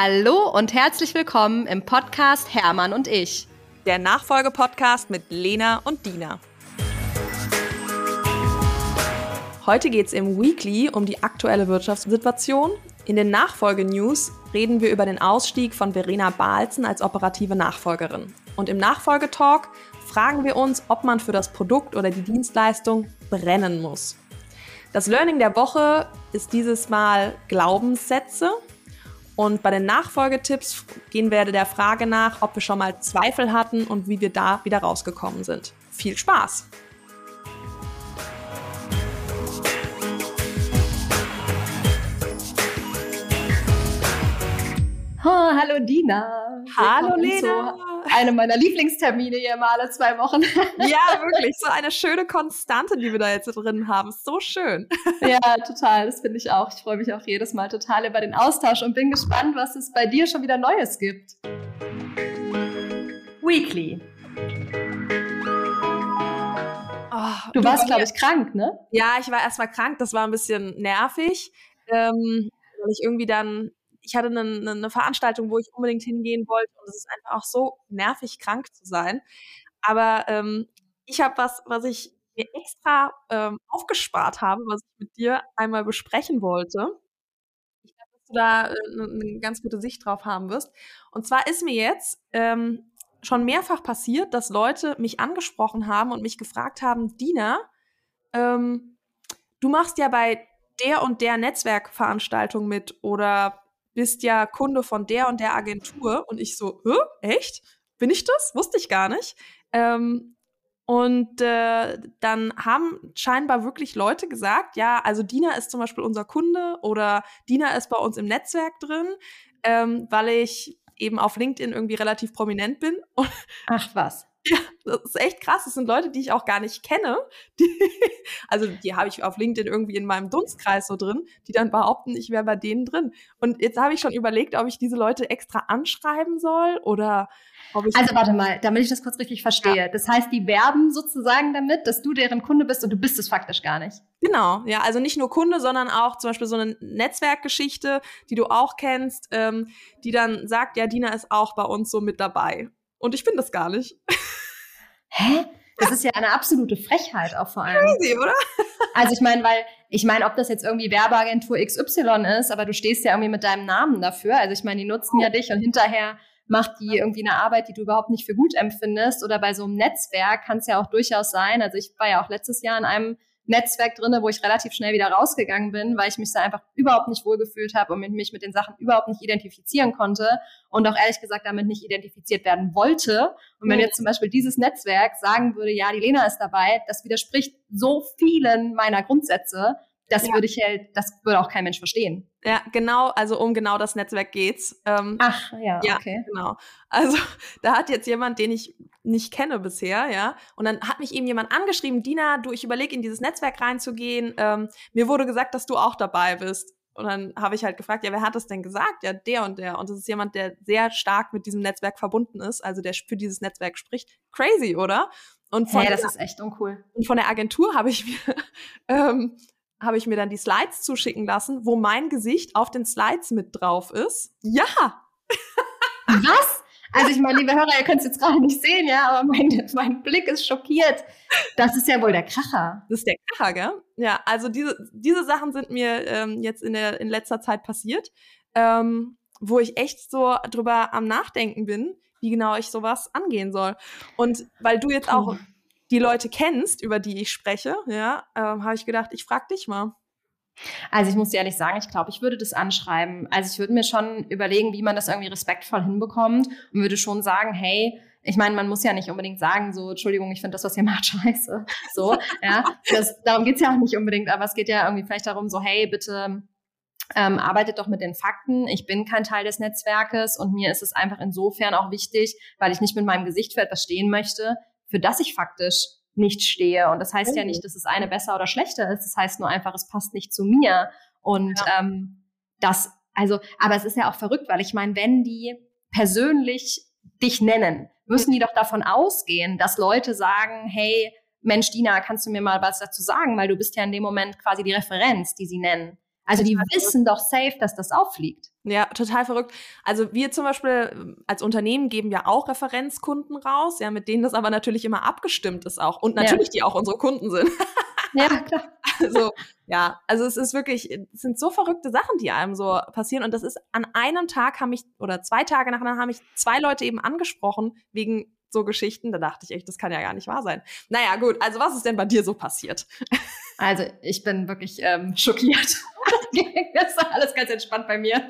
Hallo und herzlich willkommen im Podcast Hermann und ich. Der Nachfolge-Podcast mit Lena und Dina. Heute geht es im Weekly um die aktuelle Wirtschaftssituation. In den Nachfolge-News reden wir über den Ausstieg von Verena Balzen als operative Nachfolgerin. Und im Nachfolgetalk fragen wir uns, ob man für das Produkt oder die Dienstleistung brennen muss. Das Learning der Woche ist dieses Mal Glaubenssätze. Und bei den Nachfolgetipps gehen wir der Frage nach, ob wir schon mal Zweifel hatten und wie wir da wieder rausgekommen sind. Viel Spaß! Oh, hallo Dina. Hallo Lena. Eine meiner Lieblingstermine hier mal alle zwei Wochen. Ja, wirklich. So eine schöne Konstante, die wir da jetzt drin haben. So schön. Ja, total. Das finde ich auch. Ich freue mich auch jedes Mal total über den Austausch und bin gespannt, was es bei dir schon wieder Neues gibt. Weekly. Oh, du, warst, glaube ich, krank, ne? Ja, ich war erstmal krank. Das war ein bisschen nervig. Ähm, weil ich irgendwie dann ich hatte eine, eine Veranstaltung, wo ich unbedingt hingehen wollte und es ist einfach auch so nervig, krank zu sein. Aber ähm, ich habe was, was ich mir extra ähm, aufgespart habe, was ich mit dir einmal besprechen wollte. Ich glaube, dass du da äh, eine ganz gute Sicht drauf haben wirst. Und zwar ist mir jetzt ähm, schon mehrfach passiert, dass Leute mich angesprochen haben und mich gefragt haben, Dina, ähm, du machst ja bei der und der Netzwerkveranstaltung mit oder bist ja Kunde von der und der Agentur. Und ich so, Hä? echt? Bin ich das? Wusste ich gar nicht. Ähm, und äh, dann haben scheinbar wirklich Leute gesagt, ja, also Dina ist zum Beispiel unser Kunde oder Dina ist bei uns im Netzwerk drin, ähm, weil ich eben auf LinkedIn irgendwie relativ prominent bin. Ach was. Ja, das ist echt krass. Das sind Leute, die ich auch gar nicht kenne. Die, also die habe ich auf LinkedIn irgendwie in meinem Dunstkreis so drin, die dann behaupten, ich wäre bei denen drin. Und jetzt habe ich schon überlegt, ob ich diese Leute extra anschreiben soll oder ob ich. Also warte mal, damit ich das kurz richtig verstehe. Ja. Das heißt, die werben sozusagen damit, dass du deren Kunde bist und du bist es faktisch gar nicht. Genau, ja, also nicht nur Kunde, sondern auch zum Beispiel so eine Netzwerkgeschichte, die du auch kennst, ähm, die dann sagt, ja, Dina ist auch bei uns so mit dabei. Und ich bin das gar nicht. Hä? Das ist ja eine absolute Frechheit auch vor allem. Crazy, oder? Also ich meine, weil ich meine, ob das jetzt irgendwie Werbeagentur XY ist, aber du stehst ja irgendwie mit deinem Namen dafür. Also ich meine, die nutzen ja dich und hinterher macht die irgendwie eine Arbeit, die du überhaupt nicht für gut empfindest. Oder bei so einem Netzwerk kann es ja auch durchaus sein. Also ich war ja auch letztes Jahr in einem Netzwerk drinne, wo ich relativ schnell wieder rausgegangen bin, weil ich mich da einfach überhaupt nicht wohlgefühlt habe und mich mit den Sachen überhaupt nicht identifizieren konnte und auch ehrlich gesagt damit nicht identifiziert werden wollte. Und wenn jetzt zum Beispiel dieses Netzwerk sagen würde, ja, die Lena ist dabei, das widerspricht so vielen meiner Grundsätze, das ja. würde ich halt, das würde auch kein Mensch verstehen. Ja, genau, also um genau das Netzwerk geht's. Ähm, Ach, ja, ja, okay. Genau. Also da hat jetzt jemand, den ich nicht kenne bisher, ja, und dann hat mich eben jemand angeschrieben, Dina, du, ich überlege in dieses Netzwerk reinzugehen. Ähm, mir wurde gesagt, dass du auch dabei bist. Und dann habe ich halt gefragt, ja, wer hat das denn gesagt? Ja, der und der. Und das ist jemand, der sehr stark mit diesem Netzwerk verbunden ist, also der für dieses Netzwerk spricht. Crazy, oder? Und von hey, das der, ist echt uncool. Und von der Agentur habe ich mir ähm, habe ich mir dann die Slides zuschicken lassen, wo mein Gesicht auf den Slides mit drauf ist. Ja! Was? Also ich meine, liebe Hörer, ihr könnt es jetzt gerade nicht sehen, ja, aber mein, mein Blick ist schockiert. Das ist ja wohl der Kracher. Das ist der Kracher, gell? Ja, also diese, diese Sachen sind mir ähm, jetzt in, der, in letzter Zeit passiert, ähm, wo ich echt so drüber am Nachdenken bin, wie genau ich sowas angehen soll. Und weil du jetzt auch die Leute kennst, über die ich spreche, ja, äh, habe ich gedacht, ich frage dich mal. Also ich muss dir ehrlich sagen, ich glaube, ich würde das anschreiben. Also ich würde mir schon überlegen, wie man das irgendwie respektvoll hinbekommt und würde schon sagen, hey, ich meine, man muss ja nicht unbedingt sagen, so, Entschuldigung, ich finde das, was ihr macht, scheiße. So, ja. Das, darum geht's ja auch nicht unbedingt, aber es geht ja irgendwie vielleicht darum, so, hey, bitte ähm, arbeitet doch mit den Fakten. Ich bin kein Teil des Netzwerkes und mir ist es einfach insofern auch wichtig, weil ich nicht mit meinem Gesicht für etwas stehen möchte, für das ich faktisch nicht stehe. Und das heißt ja nicht, dass das eine besser oder schlechter ist. Das heißt nur einfach, es passt nicht zu mir. Und ja. ähm, das, also, aber es ist ja auch verrückt, weil ich meine, wenn die persönlich dich nennen, müssen die doch davon ausgehen, dass Leute sagen, hey, Mensch, Dina, kannst du mir mal was dazu sagen? Weil du bist ja in dem Moment quasi die Referenz, die sie nennen. Also die wissen doch safe, dass das auffliegt. Ja, total verrückt. Also wir zum Beispiel ähm, als Unternehmen geben ja auch Referenzkunden raus, ja, mit denen das aber natürlich immer abgestimmt ist auch. Und natürlich ja. die auch unsere Kunden sind. ja, klar. Also, ja, also es ist wirklich, es sind so verrückte Sachen, die einem so passieren. Und das ist an einem Tag haben mich, oder zwei Tage nachher haben mich zwei Leute eben angesprochen wegen so Geschichten. Da dachte ich echt, das kann ja gar nicht wahr sein. Naja, gut, also was ist denn bei dir so passiert? Also ich bin wirklich ähm, schockiert. das ist alles ganz entspannt bei mir.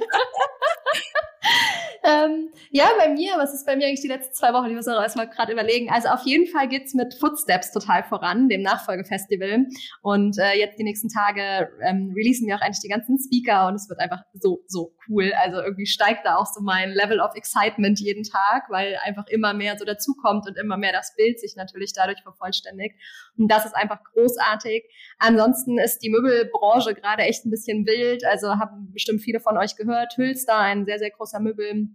Ähm, ja, bei mir, was ist bei mir eigentlich die letzten zwei Wochen? Ich muss auch erstmal gerade überlegen. Also auf jeden Fall geht's mit Footsteps total voran, dem Nachfolgefestival. Und äh, jetzt die nächsten Tage ähm, releasen wir auch eigentlich die ganzen Speaker und es wird einfach so, so cool. Also irgendwie steigt da auch so mein Level of Excitement jeden Tag, weil einfach immer mehr so dazukommt und immer mehr das Bild sich natürlich dadurch vervollständigt. Und das ist einfach großartig. Ansonsten ist die Möbelbranche gerade echt ein bisschen wild. Also haben bestimmt viele von euch gehört. Hülster, ein sehr, sehr großer Möbel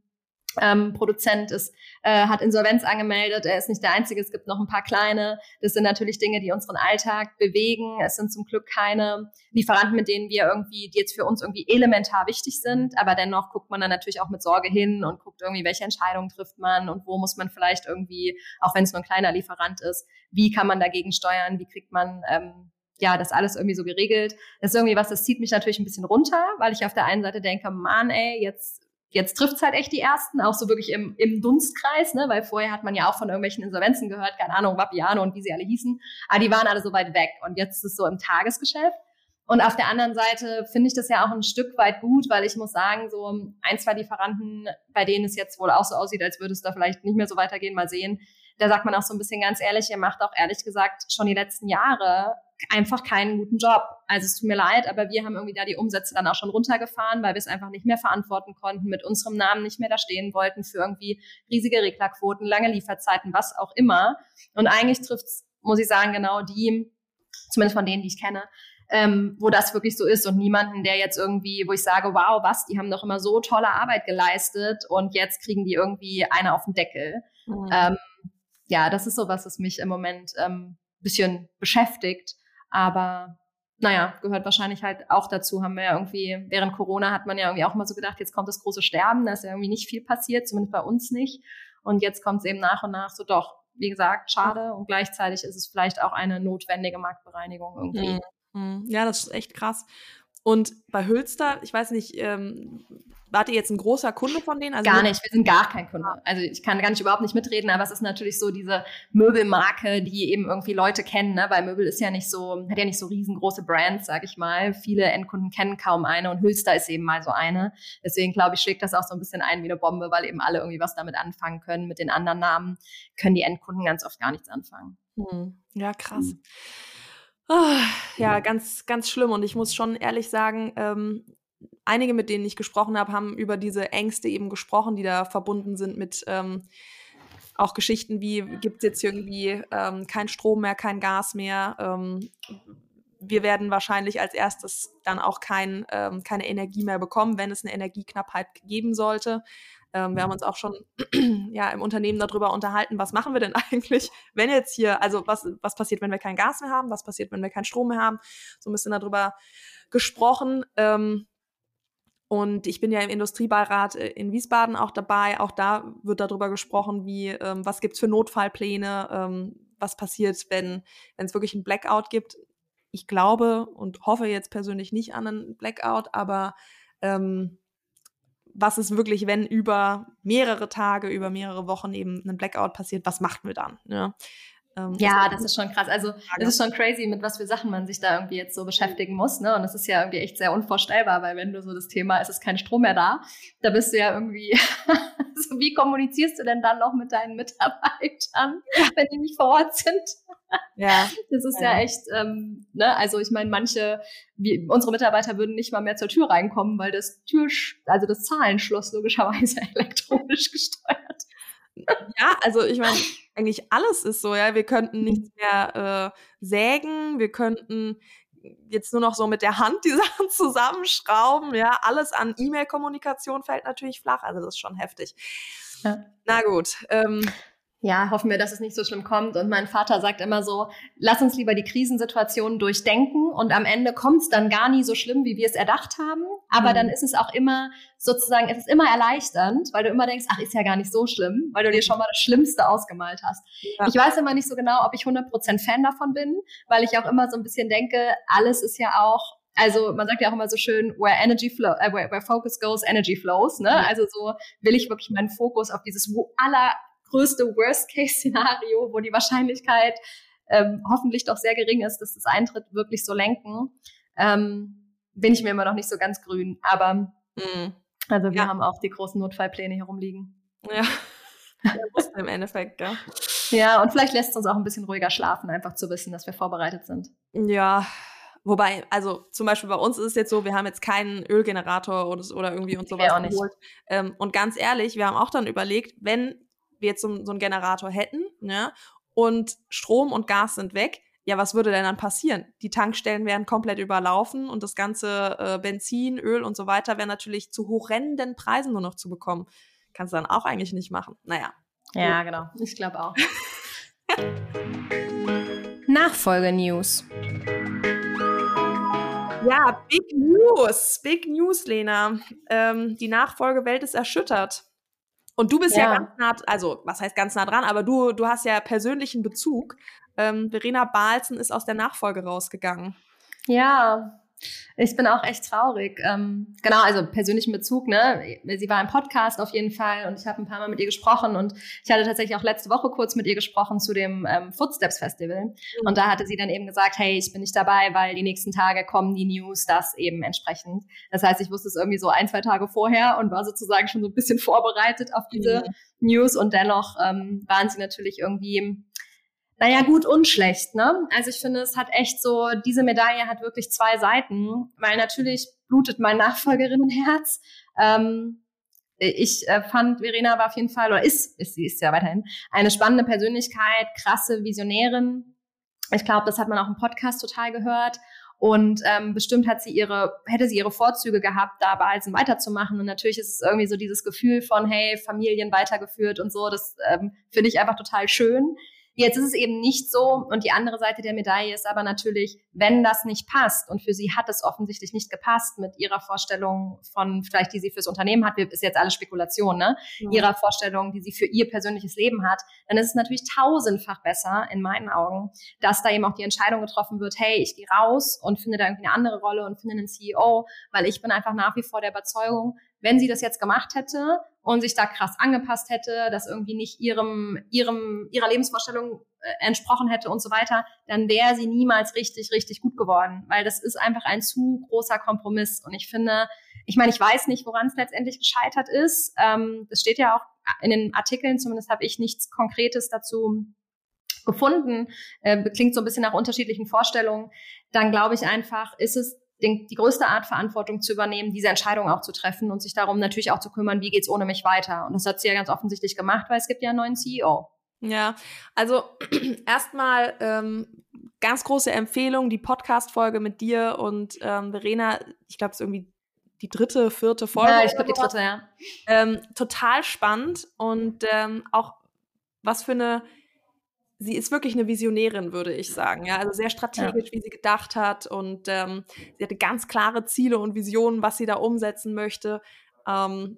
ähm, Produzent ist, äh, hat Insolvenz angemeldet. Er ist nicht der Einzige. Es gibt noch ein paar kleine. Das sind natürlich Dinge, die unseren Alltag bewegen. Es sind zum Glück keine Lieferanten, mit denen wir irgendwie, die jetzt für uns irgendwie elementar wichtig sind. Aber dennoch guckt man dann natürlich auch mit Sorge hin und guckt irgendwie, welche Entscheidungen trifft man und wo muss man vielleicht irgendwie, auch wenn es nur ein kleiner Lieferant ist, wie kann man dagegen steuern? Wie kriegt man ähm, ja, das alles irgendwie so geregelt. Das ist irgendwie was, das zieht mich natürlich ein bisschen runter, weil ich auf der einen Seite denke, Mann, ey, jetzt Jetzt trifft's halt echt die ersten, auch so wirklich im, im Dunstkreis, ne? weil vorher hat man ja auch von irgendwelchen Insolvenzen gehört, keine Ahnung, Vapiano und wie sie alle hießen, aber die waren alle so weit weg und jetzt ist es so im Tagesgeschäft. Und auf der anderen Seite finde ich das ja auch ein Stück weit gut, weil ich muss sagen, so ein, zwei Lieferanten, bei denen es jetzt wohl auch so aussieht, als würde es da vielleicht nicht mehr so weitergehen, mal sehen. Da sagt man auch so ein bisschen ganz ehrlich, ihr macht auch ehrlich gesagt schon die letzten Jahre einfach keinen guten Job. Also es tut mir leid, aber wir haben irgendwie da die Umsätze dann auch schon runtergefahren, weil wir es einfach nicht mehr verantworten konnten, mit unserem Namen nicht mehr da stehen wollten für irgendwie riesige Reglerquoten, lange Lieferzeiten, was auch immer. Und eigentlich trifft es, muss ich sagen, genau die, zumindest von denen, die ich kenne, ähm, wo das wirklich so ist und niemanden, der jetzt irgendwie, wo ich sage, wow, was, die haben doch immer so tolle Arbeit geleistet und jetzt kriegen die irgendwie eine auf den Deckel. Mhm. Ähm, ja, das ist so was, was mich im Moment ähm, bisschen beschäftigt. Aber naja, gehört wahrscheinlich halt auch dazu. Haben wir ja irgendwie, während Corona hat man ja irgendwie auch mal so gedacht, jetzt kommt das große Sterben, da ist ja irgendwie nicht viel passiert, zumindest bei uns nicht. Und jetzt kommt es eben nach und nach so doch, wie gesagt, schade. Und gleichzeitig ist es vielleicht auch eine notwendige Marktbereinigung irgendwie. Mhm. Ja, das ist echt krass. Und bei Hülster, ich weiß nicht, ähm, wart ihr jetzt ein großer Kunde von denen? Also gar nicht, wir sind gar kein Kunde. Also ich kann gar nicht überhaupt nicht mitreden, aber es ist natürlich so diese Möbelmarke, die eben irgendwie Leute kennen, ne? weil Möbel ist ja nicht so, hat ja nicht so riesengroße Brands, sag ich mal. Viele Endkunden kennen kaum eine und Hülster ist eben mal so eine. Deswegen glaube ich, schlägt das auch so ein bisschen ein wie eine Bombe, weil eben alle irgendwie was damit anfangen können. Mit den anderen Namen können die Endkunden ganz oft gar nichts anfangen. Hm. Ja, krass. Hm. Oh, ja, ganz, ganz schlimm. Und ich muss schon ehrlich sagen, ähm, einige, mit denen ich gesprochen habe, haben über diese Ängste eben gesprochen, die da verbunden sind mit ähm, auch Geschichten wie, gibt es jetzt irgendwie ähm, kein Strom mehr, kein Gas mehr. Ähm, wir werden wahrscheinlich als erstes dann auch kein, ähm, keine Energie mehr bekommen, wenn es eine Energieknappheit geben sollte. Ähm, wir haben uns auch schon ja, im Unternehmen darüber unterhalten, was machen wir denn eigentlich, wenn jetzt hier, also was, was passiert, wenn wir kein Gas mehr haben, was passiert, wenn wir keinen Strom mehr haben. So ein bisschen darüber gesprochen. Ähm, und ich bin ja im Industriebeirat äh, in Wiesbaden auch dabei. Auch da wird darüber gesprochen, wie, ähm, was gibt's für Notfallpläne, ähm, was passiert, wenn es wirklich einen Blackout gibt. Ich glaube und hoffe jetzt persönlich nicht an einen Blackout, aber ähm, was ist wirklich, wenn über mehrere Tage, über mehrere Wochen eben ein Blackout passiert, was macht wir dann? Ne? Ähm, ja, das ist schon krass. Also es ist schon crazy, mit was für Sachen man sich da irgendwie jetzt so beschäftigen muss. Ne? Und es ist ja irgendwie echt sehr unvorstellbar, weil wenn du so das Thema, es ist kein Strom mehr da, da bist du ja irgendwie, so wie kommunizierst du denn dann noch mit deinen Mitarbeitern, wenn die nicht vor Ort sind? Ja. Das ist ja, ja echt, ähm, ne, also ich meine, manche, wie, unsere Mitarbeiter würden nicht mal mehr zur Tür reinkommen, weil das Tür, also das Zahlenschloss logischerweise elektronisch gesteuert. Ja, also ich meine, eigentlich alles ist so, ja. Wir könnten nichts mehr äh, sägen, wir könnten jetzt nur noch so mit der Hand die Sachen zusammenschrauben, ja. Alles an E-Mail-Kommunikation fällt natürlich flach, also das ist schon heftig. Ja. Na gut. Ähm, ja, hoffen wir, dass es nicht so schlimm kommt. Und mein Vater sagt immer so, lass uns lieber die Krisensituationen durchdenken und am Ende kommt es dann gar nie so schlimm, wie wir es erdacht haben. Aber mhm. dann ist es auch immer sozusagen, es ist immer erleichternd, weil du immer denkst, ach, ist ja gar nicht so schlimm, weil du dir schon mal das Schlimmste ausgemalt hast. Ja. Ich weiß immer nicht so genau, ob ich 100% Fan davon bin, weil ich auch immer so ein bisschen denke, alles ist ja auch also man sagt ja auch immer so schön, where energy flow, äh, where, where focus goes, energy flows. Ne? Also so will ich wirklich meinen Fokus auf dieses wo aller größte Worst-Case-Szenario, wo die Wahrscheinlichkeit ähm, hoffentlich doch sehr gering ist, dass das eintritt, wirklich so lenken, ähm, bin ich mir immer noch nicht so ganz grün. Aber mhm. also wir ja. haben auch die großen Notfallpläne hier rumliegen. Ja. ja im Endeffekt, ja. Ja, und vielleicht lässt es uns auch ein bisschen ruhiger schlafen, einfach zu wissen, dass wir vorbereitet sind. Ja, Wobei, also zum Beispiel bei uns ist es jetzt so, wir haben jetzt keinen Ölgenerator oder, oder irgendwie und sowas geholt. Ähm, und ganz ehrlich, wir haben auch dann überlegt, wenn wir jetzt so, so einen Generator hätten, ne, und Strom und Gas sind weg, ja, was würde denn dann passieren? Die Tankstellen wären komplett überlaufen und das ganze äh, Benzin, Öl und so weiter wäre natürlich zu horrenden Preisen nur noch zu bekommen. Kannst du dann auch eigentlich nicht machen. Naja. Ja, gut. genau. Ich glaube auch. Nachfolge-News. Ja, Big News. Big News, Lena. Ähm, die Nachfolgewelt ist erschüttert. Und du bist ja. ja. ganz nah, also was heißt ganz nah dran, aber du, du hast ja persönlichen Bezug. Ähm, Verena Balzen ist aus der Nachfolge rausgegangen. Ja, ich bin auch echt traurig. Ähm, genau, also persönlichen Bezug, ne? Sie war im Podcast auf jeden Fall und ich habe ein paar Mal mit ihr gesprochen und ich hatte tatsächlich auch letzte Woche kurz mit ihr gesprochen zu dem ähm, Footsteps Festival. Mhm. Und da hatte sie dann eben gesagt, hey, ich bin nicht dabei, weil die nächsten Tage kommen die News, das eben entsprechend. Das heißt, ich wusste es irgendwie so ein, zwei Tage vorher und war sozusagen schon so ein bisschen vorbereitet auf diese mhm. News und dennoch ähm, waren sie natürlich irgendwie naja, gut und schlecht, ne? Also ich finde, es hat echt so, diese Medaille hat wirklich zwei Seiten, weil natürlich blutet mein Nachfolgerinnenherz. Ähm, ich äh, fand, Verena war auf jeden Fall, oder ist, ist sie ist ja weiterhin, eine spannende Persönlichkeit, krasse Visionärin. Ich glaube, das hat man auch im Podcast total gehört. Und ähm, bestimmt hat sie ihre, hätte sie ihre Vorzüge gehabt, da bei Alsen weiterzumachen. Und natürlich ist es irgendwie so dieses Gefühl von, hey, Familien weitergeführt und so. Das ähm, finde ich einfach total schön. Jetzt ist es eben nicht so. Und die andere Seite der Medaille ist aber natürlich, wenn das nicht passt und für sie hat es offensichtlich nicht gepasst mit ihrer Vorstellung von vielleicht, die sie fürs Unternehmen hat, ist jetzt alles Spekulation, ne? Ja. Ihrer Vorstellung, die sie für ihr persönliches Leben hat, dann ist es natürlich tausendfach besser in meinen Augen, dass da eben auch die Entscheidung getroffen wird, hey, ich gehe raus und finde da irgendwie eine andere Rolle und finde einen CEO, weil ich bin einfach nach wie vor der Überzeugung, wenn sie das jetzt gemacht hätte und sich da krass angepasst hätte, das irgendwie nicht ihrem, ihrem, ihrer Lebensvorstellung äh, entsprochen hätte und so weiter, dann wäre sie niemals richtig, richtig gut geworden, weil das ist einfach ein zu großer Kompromiss. Und ich finde, ich meine, ich weiß nicht, woran es letztendlich gescheitert ist. Ähm, das steht ja auch in den Artikeln, zumindest habe ich nichts Konkretes dazu gefunden. Äh, klingt so ein bisschen nach unterschiedlichen Vorstellungen. Dann glaube ich einfach, ist es den, die größte Art Verantwortung zu übernehmen, diese Entscheidung auch zu treffen und sich darum natürlich auch zu kümmern, wie geht's ohne mich weiter. Und das hat sie ja ganz offensichtlich gemacht, weil es gibt ja einen neuen CEO. Ja, also erstmal ähm, ganz große Empfehlung, die Podcast-Folge mit dir und ähm, Verena, ich glaube, es ist irgendwie die dritte, vierte Folge. Ja, ich glaube die dritte, ja. Ähm, total spannend und ähm, auch was für eine sie ist wirklich eine Visionärin, würde ich sagen. Ja, also sehr strategisch, ja. wie sie gedacht hat und ähm, sie hatte ganz klare Ziele und Visionen, was sie da umsetzen möchte. Ähm,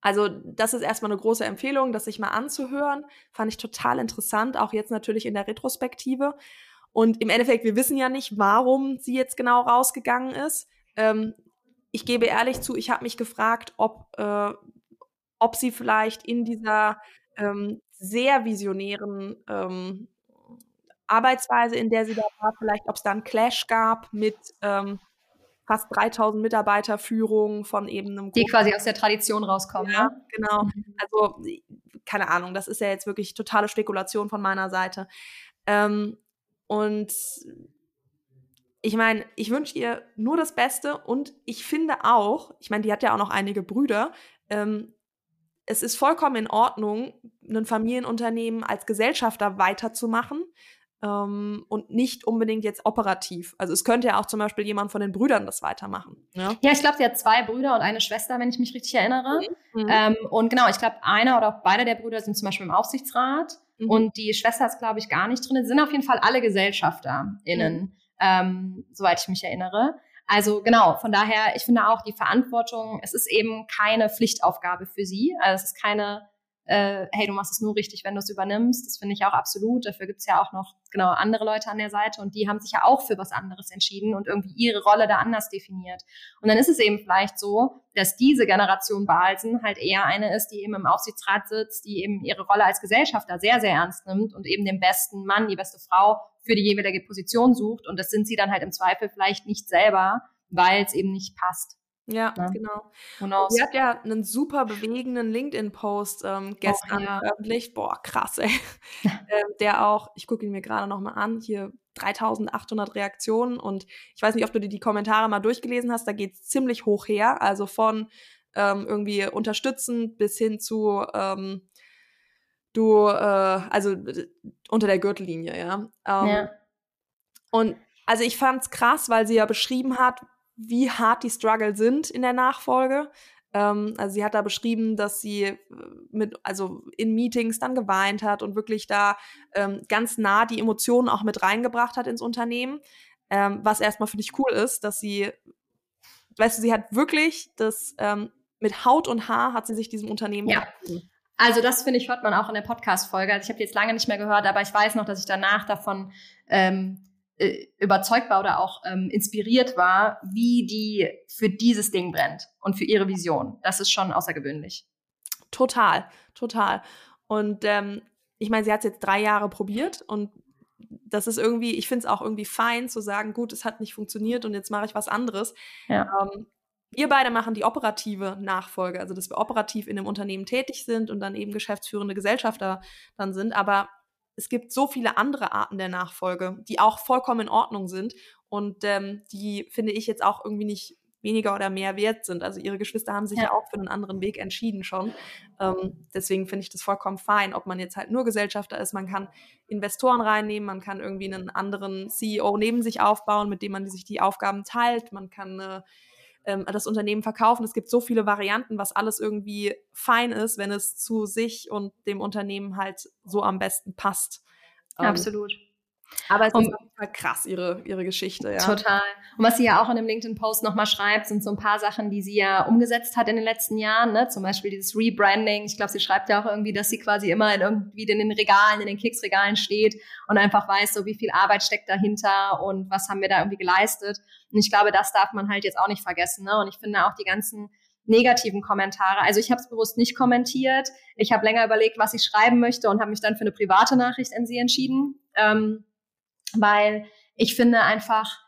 also das ist erstmal eine große Empfehlung, das sich mal anzuhören. Fand ich total interessant, auch jetzt natürlich in der Retrospektive. Und im Endeffekt, wir wissen ja nicht, warum sie jetzt genau rausgegangen ist. Ähm, ich gebe ehrlich zu, ich habe mich gefragt, ob, äh, ob sie vielleicht in dieser ähm, sehr visionären ähm, Arbeitsweise, in der sie da war, vielleicht ob es da einen Clash gab mit ähm, fast 3000 Mitarbeiterführung von eben einem Die quasi aus der Tradition rauskommen. Ja, ne? genau. Mhm. Also keine Ahnung, das ist ja jetzt wirklich totale Spekulation von meiner Seite. Ähm, und ich meine, ich wünsche ihr nur das Beste und ich finde auch, ich meine, die hat ja auch noch einige Brüder, ähm, es ist vollkommen in Ordnung, ein Familienunternehmen als Gesellschafter weiterzumachen. ähm, und nicht unbedingt jetzt operativ. Also es könnte ja auch zum Beispiel jemand von den Brüdern das weitermachen. Ja, ja ich glaube, sie hat zwei Brüder und eine Schwester, wenn ich mich richtig erinnere. Mhm. Ähm, und genau, ich glaube, einer oder auch beide der Brüder sind zum Beispiel im Aufsichtsrat mhm. und die Schwester ist, glaube ich, gar nicht drin. Sie sind auf jeden Fall alle GesellschafterInnen, mhm. ähm, soweit ich mich erinnere. Also genau, von daher, ich finde auch die Verantwortung, es ist eben keine Pflichtaufgabe für sie. Also es ist keine äh, hey, du machst es nur richtig, wenn du es übernimmst. Das finde ich auch absolut. Dafür gibt es ja auch noch genau andere Leute an der Seite und die haben sich ja auch für was anderes entschieden und irgendwie ihre Rolle da anders definiert. Und dann ist es eben vielleicht so, dass diese Generation Balsen halt eher eine ist, die eben im Aufsichtsrat sitzt, die eben ihre Rolle als Gesellschafter sehr, sehr ernst nimmt und eben den besten Mann, die beste Frau für die jeweilige Position sucht. Und das sind sie dann halt im Zweifel vielleicht nicht selber, weil es eben nicht passt. Ja, ja, genau. Und sie hat ja einen super bewegenden LinkedIn-Post ähm, gestern oh, ja. veröffentlicht. Boah, krass, ey. ähm, der auch, ich gucke ihn mir gerade nochmal an, hier 3800 Reaktionen und ich weiß nicht, ob du dir die Kommentare mal durchgelesen hast, da geht es ziemlich hoch her, also von ähm, irgendwie unterstützend bis hin zu ähm, du, äh, also unter der Gürtellinie, ja. Ähm, ja. Und also ich fand's krass, weil sie ja beschrieben hat, wie hart die Struggle sind in der Nachfolge. Ähm, also sie hat da beschrieben, dass sie äh, mit, also in Meetings dann geweint hat und wirklich da ähm, ganz nah die Emotionen auch mit reingebracht hat ins Unternehmen. Ähm, was erstmal finde ich cool ist, dass sie, weißt du, sie hat wirklich das ähm, mit Haut und Haar hat sie sich diesem Unternehmen ja. Also das finde ich hört man auch in der Podcast-Folge. Also ich habe jetzt lange nicht mehr gehört, aber ich weiß noch, dass ich danach davon ähm, äh, überzeugt war oder auch ähm, inspiriert war, wie die für dieses Ding brennt und für ihre Vision. Das ist schon außergewöhnlich. Total, total. Und ähm, ich meine, sie hat es jetzt drei Jahre probiert und das ist irgendwie, ich finde es auch irgendwie fein zu sagen, gut, es hat nicht funktioniert und jetzt mache ich was anderes. Ja. Ähm, wir beide machen die operative Nachfolge, also dass wir operativ in dem Unternehmen tätig sind und dann eben geschäftsführende Gesellschafter dann sind. Aber es gibt so viele andere Arten der Nachfolge, die auch vollkommen in Ordnung sind und ähm, die finde ich jetzt auch irgendwie nicht weniger oder mehr wert sind. Also ihre Geschwister haben sich ja, ja auch für einen anderen Weg entschieden schon. Ähm, deswegen finde ich das vollkommen fein, ob man jetzt halt nur Gesellschafter ist. Man kann Investoren reinnehmen, man kann irgendwie einen anderen CEO neben sich aufbauen, mit dem man sich die Aufgaben teilt. Man kann äh, ähm, das Unternehmen verkaufen. Es gibt so viele Varianten, was alles irgendwie fein ist, wenn es zu sich und dem Unternehmen halt so am besten passt. Ähm, Absolut. Aber es und, ist auf krass, ihre, ihre Geschichte, ja. Total. Und was sie ja auch in dem LinkedIn-Post nochmal schreibt, sind so ein paar Sachen, die sie ja umgesetzt hat in den letzten Jahren, ne? Zum Beispiel dieses Rebranding. Ich glaube, sie schreibt ja auch irgendwie, dass sie quasi immer in irgendwie in den Regalen, in den Keksregalen steht und einfach weiß, so wie viel Arbeit steckt dahinter und was haben wir da irgendwie geleistet. Und ich glaube, das darf man halt jetzt auch nicht vergessen, ne? Und ich finde auch die ganzen negativen Kommentare. Also ich habe es bewusst nicht kommentiert. Ich habe länger überlegt, was ich schreiben möchte und habe mich dann für eine private Nachricht an sie entschieden. Ähm, weil ich finde einfach,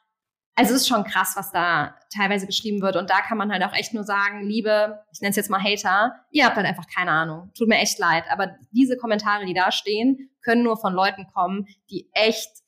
also es ist schon krass, was da teilweise geschrieben wird. Und da kann man halt auch echt nur sagen, liebe, ich nenne es jetzt mal Hater, ihr habt halt einfach keine Ahnung. Tut mir echt leid. Aber diese Kommentare, die da stehen, können nur von Leuten kommen, die echt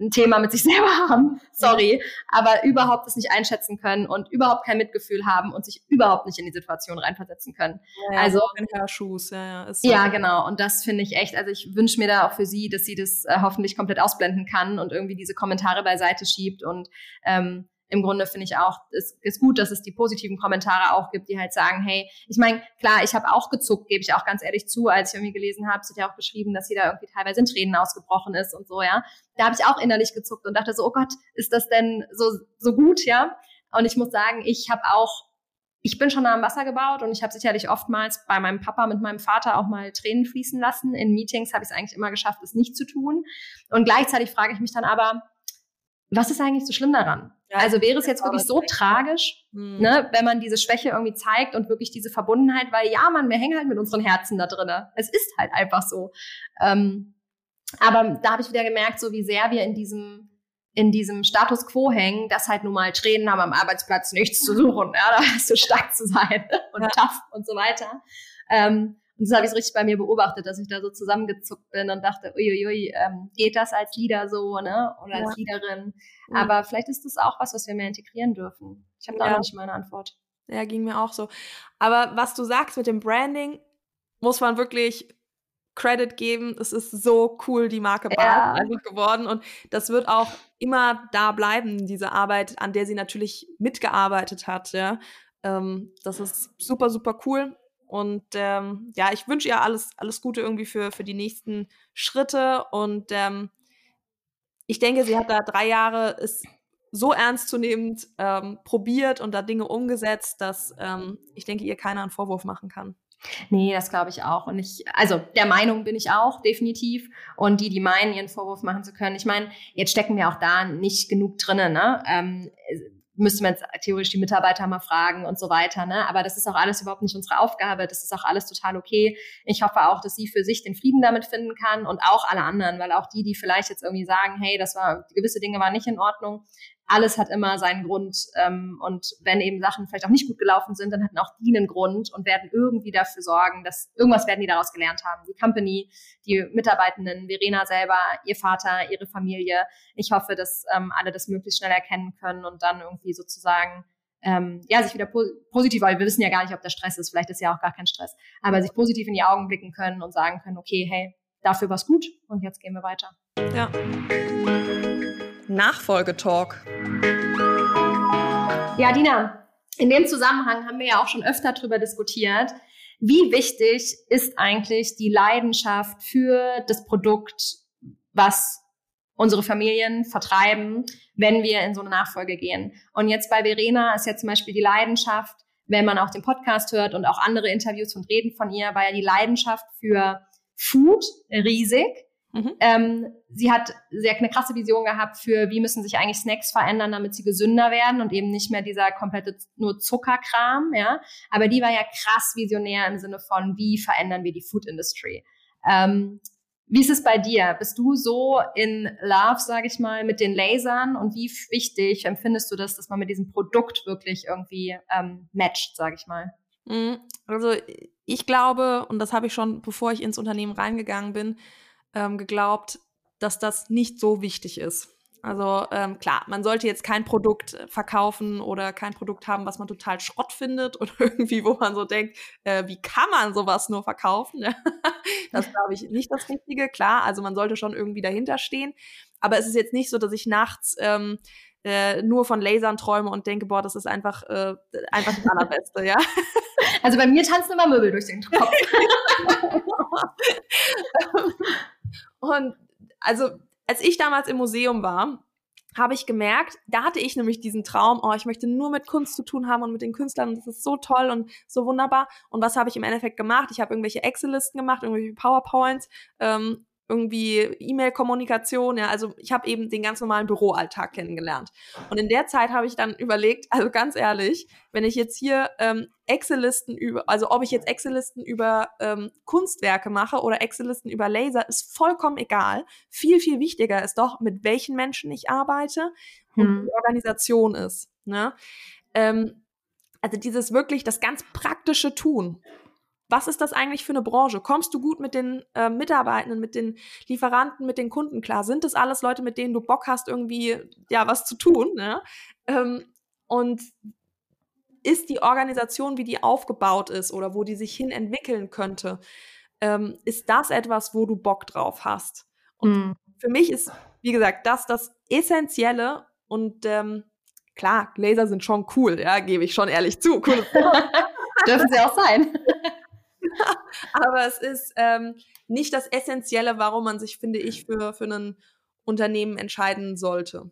ein Thema mit sich selber haben, sorry, aber überhaupt das nicht einschätzen können und überhaupt kein Mitgefühl haben und sich überhaupt nicht in die Situation reinversetzen können. Ja, also Hörschuss, ja, ja, ja, genau. Und das finde ich echt. Also ich wünsche mir da auch für sie, dass sie das äh, hoffentlich komplett ausblenden kann und irgendwie diese Kommentare beiseite schiebt und ähm, im Grunde finde ich auch, es ist gut, dass es die positiven Kommentare auch gibt, die halt sagen, hey, ich meine, klar, ich habe auch gezuckt, gebe ich auch ganz ehrlich zu, als ich irgendwie gelesen habe, sie hat ja auch beschrieben, dass da irgendwie teilweise in Tränen ausgebrochen ist und so, ja. Da habe ich auch innerlich gezuckt und dachte so, oh Gott, ist das denn so, so gut, ja? Und ich muss sagen, ich habe auch ich bin schon am Wasser gebaut und ich habe sicherlich oftmals bei meinem Papa mit meinem Vater auch mal Tränen fließen lassen. In Meetings habe ich es eigentlich immer geschafft, es nicht zu tun. Und gleichzeitig frage ich mich dann aber, was ist eigentlich so schlimm daran? Also wäre es jetzt wirklich so tragisch, hm. ne, wenn man diese Schwäche irgendwie zeigt und wirklich diese Verbundenheit, weil ja, man, wir hängen halt mit unseren Herzen da drinne. Es ist halt einfach so. Ähm, aber da habe ich wieder gemerkt, so wie sehr wir in diesem in diesem Status quo hängen, dass halt nun mal Tränen haben am Arbeitsplatz nichts zu suchen. Ja, da hast du stark zu sein und ja. tough und so weiter. Ähm, und das habe ich so richtig bei mir beobachtet, dass ich da so zusammengezuckt bin und dachte, uiuiui, ähm, geht das als Leader so, ne? Oder ja. als Leaderin? Mhm. Aber vielleicht ist das auch was, was wir mehr integrieren dürfen. Ich habe da ja. noch nicht meine Antwort. Ja, ging mir auch so. Aber was du sagst mit dem Branding, muss man wirklich Credit geben. Es ist so cool, die Marke ja. einfach geworden. Und das wird auch immer da bleiben, diese Arbeit, an der sie natürlich mitgearbeitet hat. Ja. Ähm, das ist super, super cool. Und ähm, ja, ich wünsche ihr alles, alles Gute irgendwie für, für die nächsten Schritte. Und ähm, ich denke, sie hat da drei Jahre ist so ernstzunehmend ähm, probiert und da Dinge umgesetzt, dass ähm, ich denke, ihr keiner einen Vorwurf machen kann. Nee, das glaube ich auch. Und ich, also der Meinung bin ich auch, definitiv. Und die, die meinen, ihren Vorwurf machen zu können. Ich meine, jetzt stecken wir auch da nicht genug drinnen. Ne? Ähm, müsste man jetzt theoretisch die Mitarbeiter mal fragen und so weiter. Ne? Aber das ist auch alles überhaupt nicht unsere Aufgabe. Das ist auch alles total okay. Ich hoffe auch, dass sie für sich den Frieden damit finden kann und auch alle anderen, weil auch die, die vielleicht jetzt irgendwie sagen, hey, das war gewisse Dinge waren nicht in Ordnung, alles hat immer seinen Grund. Ähm, und wenn eben Sachen vielleicht auch nicht gut gelaufen sind, dann hatten auch die einen Grund und werden irgendwie dafür sorgen, dass irgendwas werden die daraus gelernt haben. Die Company, die Mitarbeitenden, Verena selber, ihr Vater, ihre Familie. Ich hoffe, dass ähm, alle das möglichst schnell erkennen können und dann irgendwie sozusagen ähm, ja, sich wieder po positiv, weil wir wissen ja gar nicht, ob der Stress ist, vielleicht ist ja auch gar kein Stress, aber sich positiv in die Augen blicken können und sagen können, okay, hey, dafür war's gut und jetzt gehen wir weiter. Ja. Nachfolgetalk. Ja, Dina, in dem Zusammenhang haben wir ja auch schon öfter darüber diskutiert. Wie wichtig ist eigentlich die Leidenschaft für das Produkt, was unsere Familien vertreiben, wenn wir in so eine Nachfolge gehen? Und jetzt bei Verena ist ja zum Beispiel die Leidenschaft, wenn man auch den Podcast hört und auch andere Interviews und Reden von ihr, war ja die Leidenschaft für Food riesig. Mhm. Ähm, sie hat sehr eine krasse Vision gehabt für, wie müssen sich eigentlich Snacks verändern, damit sie gesünder werden und eben nicht mehr dieser komplette nur Zuckerkram, ja. Aber die war ja krass visionär im Sinne von, wie verändern wir die Food Industry. Ähm, wie ist es bei dir? Bist du so in Love, sage ich mal, mit den Lasern und wie wichtig empfindest du das, dass man mit diesem Produkt wirklich irgendwie ähm, matcht, sage ich mal? Mhm. Also ich glaube, und das habe ich schon, bevor ich ins Unternehmen reingegangen bin, ähm, geglaubt, dass das nicht so wichtig ist. Also ähm, klar, man sollte jetzt kein Produkt äh, verkaufen oder kein Produkt haben, was man total Schrott findet oder irgendwie, wo man so denkt, äh, wie kann man sowas nur verkaufen? das glaube ich nicht das Richtige. Klar, also man sollte schon irgendwie dahinter stehen. Aber es ist jetzt nicht so, dass ich nachts ähm, äh, nur von Lasern träume und denke, boah, das ist einfach, äh, einfach das Allerbeste, ja. Also bei mir tanzen immer Möbel durch den Kopf. Und also, als ich damals im Museum war, habe ich gemerkt, da hatte ich nämlich diesen Traum, oh, ich möchte nur mit Kunst zu tun haben und mit den Künstlern und das ist so toll und so wunderbar. Und was habe ich im Endeffekt gemacht? Ich habe irgendwelche Excel-Listen gemacht, irgendwelche PowerPoints ähm, irgendwie E-Mail-Kommunikation, ja, also ich habe eben den ganz normalen Büroalltag kennengelernt. Und in der Zeit habe ich dann überlegt, also ganz ehrlich, wenn ich jetzt hier ähm, Excel-Listen über, also ob ich jetzt Excel-Listen über ähm, Kunstwerke mache oder Excel-Listen über Laser, ist vollkommen egal. Viel, viel wichtiger ist doch, mit welchen Menschen ich arbeite und hm. die Organisation ist. Ne? Ähm, also dieses wirklich das ganz praktische Tun was ist das eigentlich für eine Branche? Kommst du gut mit den äh, Mitarbeitenden, mit den Lieferanten, mit den Kunden klar? Sind das alles Leute, mit denen du Bock hast, irgendwie ja was zu tun? Ne? Ähm, und ist die Organisation, wie die aufgebaut ist oder wo die sich hin entwickeln könnte, ähm, ist das etwas, wo du Bock drauf hast? Und mhm. für mich ist, wie gesagt, das das Essentielle und ähm, klar, Laser sind schon cool, ja, gebe ich schon ehrlich zu. Cool. Dürfen sie auch sein. Aber es ist ähm, nicht das Essentielle, warum man sich, finde ich, für, für ein Unternehmen entscheiden sollte.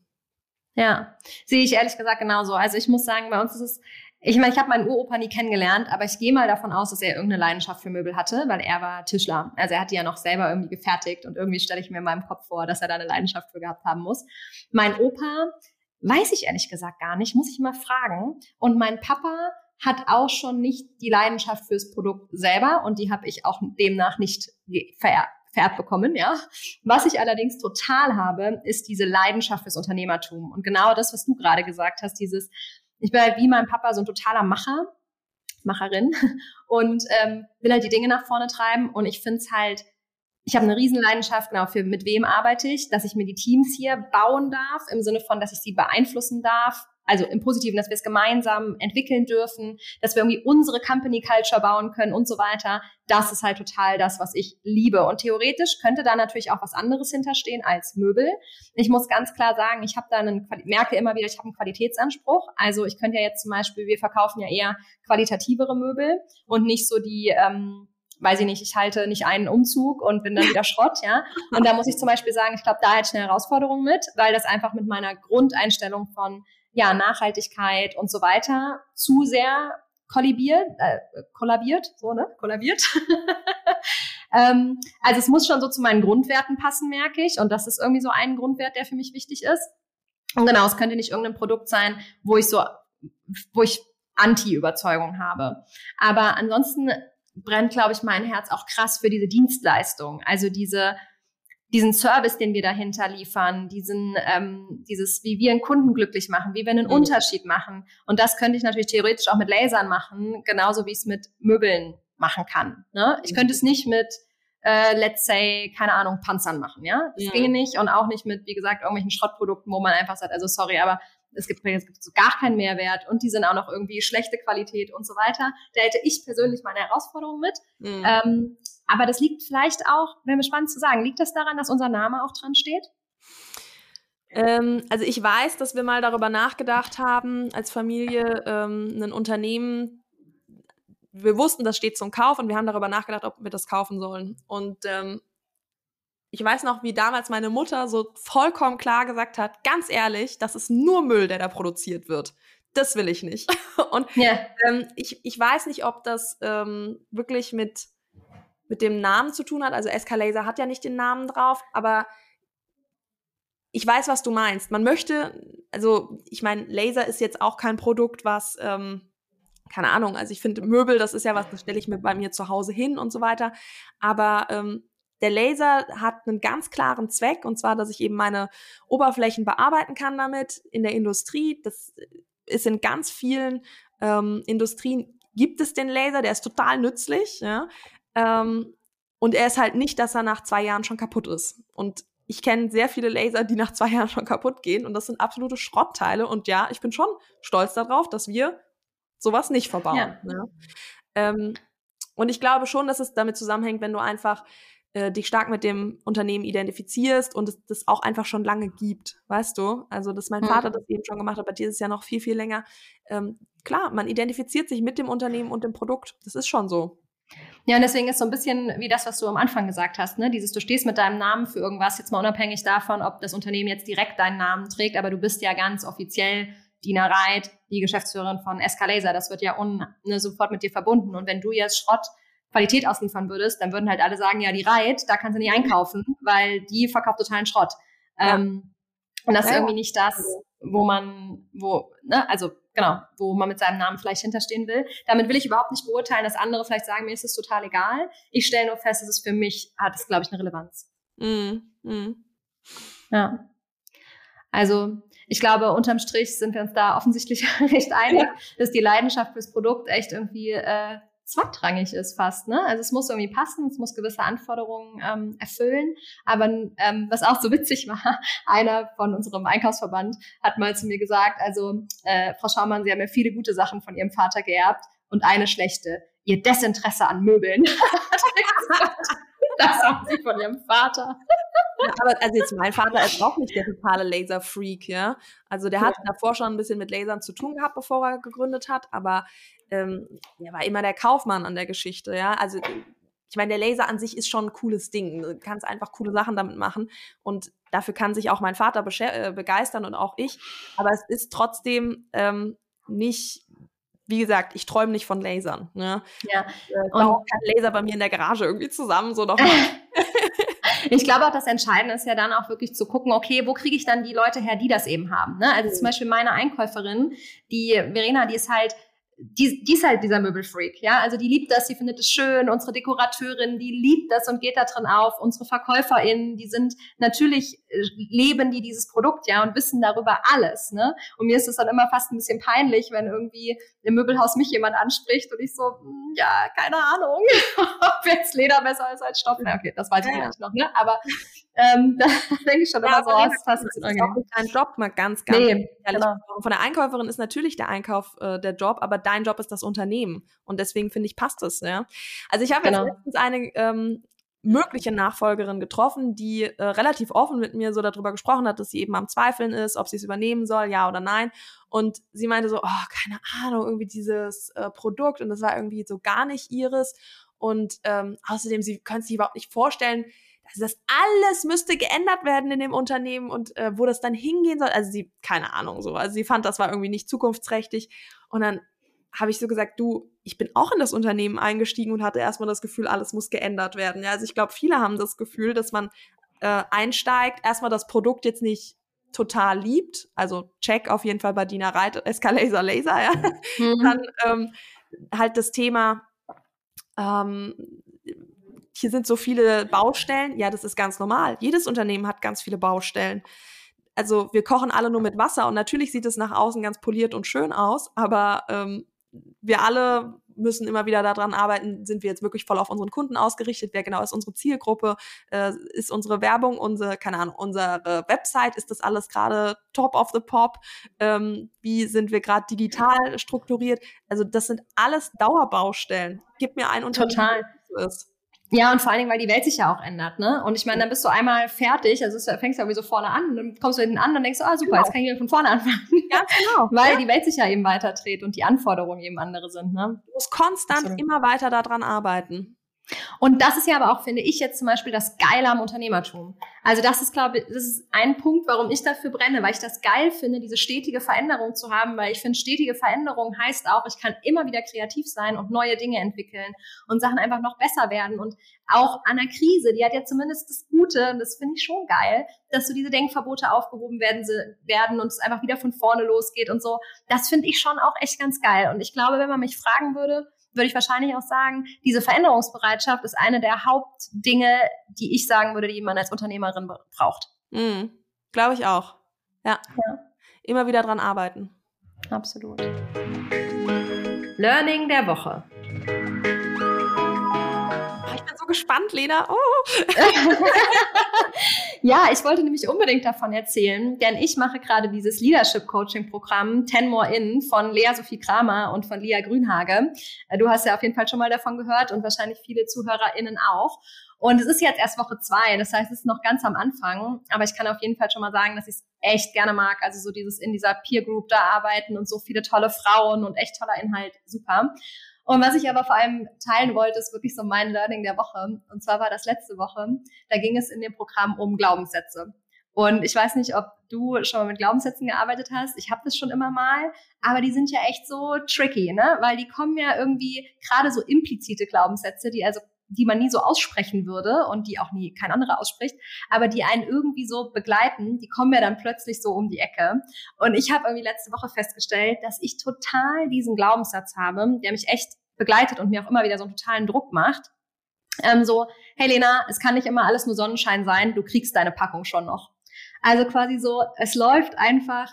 Ja, sehe ich ehrlich gesagt genauso. Also ich muss sagen, bei uns ist es, ich meine, ich habe meinen Uropa nie kennengelernt, aber ich gehe mal davon aus, dass er irgendeine Leidenschaft für Möbel hatte, weil er war Tischler. Also er hat die ja noch selber irgendwie gefertigt und irgendwie stelle ich mir in meinem Kopf vor, dass er da eine Leidenschaft für gehabt haben muss. Mein Opa weiß ich ehrlich gesagt gar nicht, muss ich mal fragen. Und mein Papa hat auch schon nicht die Leidenschaft fürs Produkt selber und die habe ich auch demnach nicht vererbt bekommen, ja. Was ich allerdings total habe, ist diese Leidenschaft fürs Unternehmertum. Und genau das, was du gerade gesagt hast, dieses, ich bin halt wie mein Papa so ein totaler Macher, Macherin und ähm, will halt die Dinge nach vorne treiben. Und ich finde es halt, ich habe eine Riesenleidenschaft, genau, für mit wem arbeite ich, dass ich mir die Teams hier bauen darf, im Sinne von, dass ich sie beeinflussen darf, also im Positiven, dass wir es gemeinsam entwickeln dürfen, dass wir irgendwie unsere Company Culture bauen können und so weiter. Das ist halt total das, was ich liebe. Und theoretisch könnte da natürlich auch was anderes hinterstehen als Möbel. Ich muss ganz klar sagen, ich habe da einen, merke immer wieder, ich habe einen Qualitätsanspruch. Also ich könnte ja jetzt zum Beispiel, wir verkaufen ja eher qualitativere Möbel und nicht so die, ähm, weiß ich nicht, ich halte nicht einen Umzug und bin dann wieder Schrott, ja. Und da muss ich zum Beispiel sagen, ich glaube, da hätte ich eine Herausforderung mit, weil das einfach mit meiner Grundeinstellung von ja, Nachhaltigkeit und so weiter zu sehr kollibiert, äh, kollabiert, so, ne? Kollabiert. ähm, also es muss schon so zu meinen Grundwerten passen, merke ich. Und das ist irgendwie so ein Grundwert, der für mich wichtig ist. Und genau, es könnte nicht irgendein Produkt sein, wo ich so, wo ich Anti-Überzeugung habe. Aber ansonsten brennt, glaube ich, mein Herz auch krass für diese Dienstleistung. Also diese diesen Service, den wir dahinter liefern, diesen, ähm, dieses, wie wir einen Kunden glücklich machen, wie wir einen mhm. Unterschied machen. Und das könnte ich natürlich theoretisch auch mit Lasern machen, genauso wie ich es mit Möbeln machen kann. Ne? Ich könnte es nicht mit, äh, let's say, keine Ahnung, Panzern machen, ja. Das ja. ginge nicht und auch nicht mit, wie gesagt, irgendwelchen Schrottprodukten, wo man einfach sagt, also sorry, aber es gibt, es gibt so gar keinen Mehrwert und die sind auch noch irgendwie schlechte Qualität und so weiter. Da hätte ich persönlich meine Herausforderung mit. Mhm. Ähm, aber das liegt vielleicht auch, wäre mir spannend zu sagen, liegt das daran, dass unser Name auch dran steht? Ähm, also ich weiß, dass wir mal darüber nachgedacht haben, als Familie ähm, ein Unternehmen, wir wussten, das steht zum Kauf und wir haben darüber nachgedacht, ob wir das kaufen sollen. Und ähm, ich weiß noch, wie damals meine Mutter so vollkommen klar gesagt hat, ganz ehrlich, das ist nur Müll, der da produziert wird. Das will ich nicht. Und yeah. ähm, ich, ich weiß nicht, ob das ähm, wirklich mit mit dem Namen zu tun hat. Also SK Laser hat ja nicht den Namen drauf, aber ich weiß, was du meinst. Man möchte, also ich meine, Laser ist jetzt auch kein Produkt, was, ähm, keine Ahnung, also ich finde Möbel, das ist ja was, das stelle ich mir bei mir zu Hause hin und so weiter. Aber ähm, der Laser hat einen ganz klaren Zweck, und zwar, dass ich eben meine Oberflächen bearbeiten kann damit in der Industrie. Das ist in ganz vielen ähm, Industrien gibt es den Laser, der ist total nützlich. Ja? Ähm, und er ist halt nicht, dass er nach zwei Jahren schon kaputt ist. Und ich kenne sehr viele Laser, die nach zwei Jahren schon kaputt gehen. Und das sind absolute Schrottteile. Und ja, ich bin schon stolz darauf, dass wir sowas nicht verbauen. Ja. Ne? Ähm, und ich glaube schon, dass es damit zusammenhängt, wenn du einfach äh, dich stark mit dem Unternehmen identifizierst und es das auch einfach schon lange gibt, weißt du? Also, dass mein mhm. Vater das eben schon gemacht hat, bei dir ist es ja noch viel, viel länger. Ähm, klar, man identifiziert sich mit dem Unternehmen und dem Produkt. Das ist schon so. Ja, und deswegen ist so ein bisschen wie das, was du am Anfang gesagt hast, ne? Dieses, du stehst mit deinem Namen für irgendwas, jetzt mal unabhängig davon, ob das Unternehmen jetzt direkt deinen Namen trägt, aber du bist ja ganz offiziell Dina Reit, die Geschäftsführerin von Escalaser. Das wird ja un, ne, sofort mit dir verbunden. Und wenn du jetzt Schrott Qualität ausliefern würdest, dann würden halt alle sagen, ja, die Reit, da kannst du nicht einkaufen, weil die verkauft totalen Schrott. Ja. Ähm, und das ja, ist irgendwie nicht das, wo man, wo, ne, also genau, wo man mit seinem Namen vielleicht hinterstehen will. Damit will ich überhaupt nicht beurteilen, dass andere vielleicht sagen, mir ist es total egal. Ich stelle nur fest, dass es für mich hat es, glaube ich, eine Relevanz. Mm, mm. Ja. Also ich glaube, unterm Strich sind wir uns da offensichtlich recht einig, ja. dass die Leidenschaft fürs Produkt echt irgendwie äh, zweitrangig ist fast. Ne? Also es muss irgendwie passen, es muss gewisse Anforderungen ähm, erfüllen. Aber ähm, was auch so witzig war, einer von unserem Einkaufsverband hat mal zu mir gesagt, also äh, Frau Schaumann, Sie haben ja viele gute Sachen von Ihrem Vater geerbt und eine schlechte, Ihr Desinteresse an Möbeln. das haben Sie von Ihrem Vater. Aber also jetzt mein Vater ist auch nicht der totale Laser-Freak, ja. Also der hat davor schon ein bisschen mit Lasern zu tun gehabt, bevor er gegründet hat, aber ähm, er war immer der Kaufmann an der Geschichte, ja. Also ich meine, der Laser an sich ist schon ein cooles Ding. Du kannst einfach coole Sachen damit machen. Und dafür kann sich auch mein Vater äh, begeistern und auch ich. Aber es ist trotzdem ähm, nicht, wie gesagt, ich träume nicht von Lasern. Ne? Ja. Äh, und auch kein Laser bei mir in der Garage irgendwie zusammen, so nochmal. ich glaube auch, das Entscheidende ist ja dann auch wirklich zu gucken, okay, wo kriege ich dann die Leute her, die das eben haben. Ne? Also mhm. zum Beispiel meine Einkäuferin, die Verena, die ist halt die, die ist halt dieser Möbelfreak, ja. Also die liebt das, die findet es schön. Unsere Dekorateurin, die liebt das und geht da drin auf. Unsere VerkäuferInnen, die sind natürlich, äh, leben die dieses Produkt, ja, und wissen darüber alles, ne. Und mir ist es dann immer fast ein bisschen peinlich, wenn irgendwie im Möbelhaus mich jemand anspricht und ich so, hm, ja, keine Ahnung, ob jetzt Leder besser ist als Stoff. Na, okay, das weiß ich ja. nicht noch, ne. Aber ähm, da denke ich schon ja, immer so oh, das ist auch nicht dein Job, mal ganz, ganz nee, Genau. Von der Einkäuferin ist natürlich der Einkauf äh, der Job, aber dein Job ist das Unternehmen. Und deswegen finde ich, passt das, ja. Also ich habe genau. jetzt letztens eine ähm, mögliche Nachfolgerin getroffen, die äh, relativ offen mit mir so darüber gesprochen hat, dass sie eben am Zweifeln ist, ob sie es übernehmen soll, ja oder nein. Und sie meinte so, oh, keine Ahnung, irgendwie dieses äh, Produkt und das war irgendwie so gar nicht ihres. Und ähm, außerdem, sie können sich überhaupt nicht vorstellen, dass das alles müsste geändert werden in dem Unternehmen und äh, wo das dann hingehen soll. Also sie, keine Ahnung so. Also sie fand, das war irgendwie nicht zukunftsträchtig. Und dann habe ich so gesagt, du, ich bin auch in das Unternehmen eingestiegen und hatte erstmal das Gefühl, alles muss geändert werden. Ja, also ich glaube, viele haben das Gefühl, dass man äh, einsteigt, erstmal das Produkt jetzt nicht total liebt, also check auf jeden Fall bei Dina Reit, Escalaser Laser, ja. Mhm. Dann ähm, halt das Thema, ähm, hier sind so viele Baustellen. Ja, das ist ganz normal. Jedes Unternehmen hat ganz viele Baustellen. Also wir kochen alle nur mit Wasser und natürlich sieht es nach außen ganz poliert und schön aus, aber ähm, wir alle müssen immer wieder daran arbeiten, sind wir jetzt wirklich voll auf unseren Kunden ausgerichtet, wer genau ist unsere Zielgruppe, äh, ist unsere Werbung, unsere, keine Ahnung, unsere Website, ist das alles gerade top of the pop, ähm, wie sind wir gerade digital strukturiert, also das sind alles Dauerbaustellen. Gib mir ein Unternehmen, Total. ist. Ja, und vor allen Dingen, weil die Welt sich ja auch ändert, ne? Und ich meine, dann bist du einmal fertig, also du fängst ja wie so vorne an, dann kommst du hinten an und denkst, ah, super, genau. jetzt kann ich wieder von vorne anfangen. Ganz genau. weil ja. die Welt sich ja eben weiter dreht und die Anforderungen eben andere sind, ne? Du musst konstant Absolut. immer weiter daran arbeiten. Und das ist ja aber auch, finde ich jetzt zum Beispiel, das Geile am Unternehmertum. Also das ist, glaube ich, das ist ein Punkt, warum ich dafür brenne, weil ich das geil finde, diese stetige Veränderung zu haben, weil ich finde, stetige Veränderung heißt auch, ich kann immer wieder kreativ sein und neue Dinge entwickeln und Sachen einfach noch besser werden. Und auch an der Krise, die hat ja zumindest das Gute, und das finde ich schon geil, dass so diese Denkverbote aufgehoben werden, werden und es einfach wieder von vorne losgeht und so. Das finde ich schon auch echt ganz geil. Und ich glaube, wenn man mich fragen würde, würde ich wahrscheinlich auch sagen, diese Veränderungsbereitschaft ist eine der Hauptdinge, die ich sagen würde, die man als Unternehmerin braucht. Mhm. Glaube ich auch. Ja. ja. Immer wieder dran arbeiten. Absolut. Learning der Woche so gespannt, Lena. Oh. ja, ich wollte nämlich unbedingt davon erzählen, denn ich mache gerade dieses Leadership Coaching Programm Ten More In von Lea Sophie Kramer und von Lia Grünhage. Äh, du hast ja auf jeden Fall schon mal davon gehört und wahrscheinlich viele ZuhörerInnen auch. Und es ist jetzt erst Woche zwei, das heißt, es ist noch ganz am Anfang. Aber ich kann auf jeden Fall schon mal sagen, dass ich es echt gerne mag. Also so dieses in dieser Peer Group da arbeiten und so viele tolle Frauen und echt toller Inhalt, super. Und was ich aber vor allem teilen wollte, ist wirklich so mein Learning der Woche. Und zwar war das letzte Woche. Da ging es in dem Programm um Glaubenssätze. Und ich weiß nicht, ob du schon mal mit Glaubenssätzen gearbeitet hast. Ich habe das schon immer mal, aber die sind ja echt so tricky, ne? Weil die kommen ja irgendwie gerade so implizite Glaubenssätze, die also die man nie so aussprechen würde und die auch nie kein anderer ausspricht, aber die einen irgendwie so begleiten, die kommen ja dann plötzlich so um die Ecke. Und ich habe irgendwie letzte Woche festgestellt, dass ich total diesen Glaubenssatz habe, der mich echt begleitet und mir auch immer wieder so einen totalen Druck macht. Ähm, so, hey Lena, es kann nicht immer alles nur Sonnenschein sein, du kriegst deine Packung schon noch. Also quasi so, es läuft einfach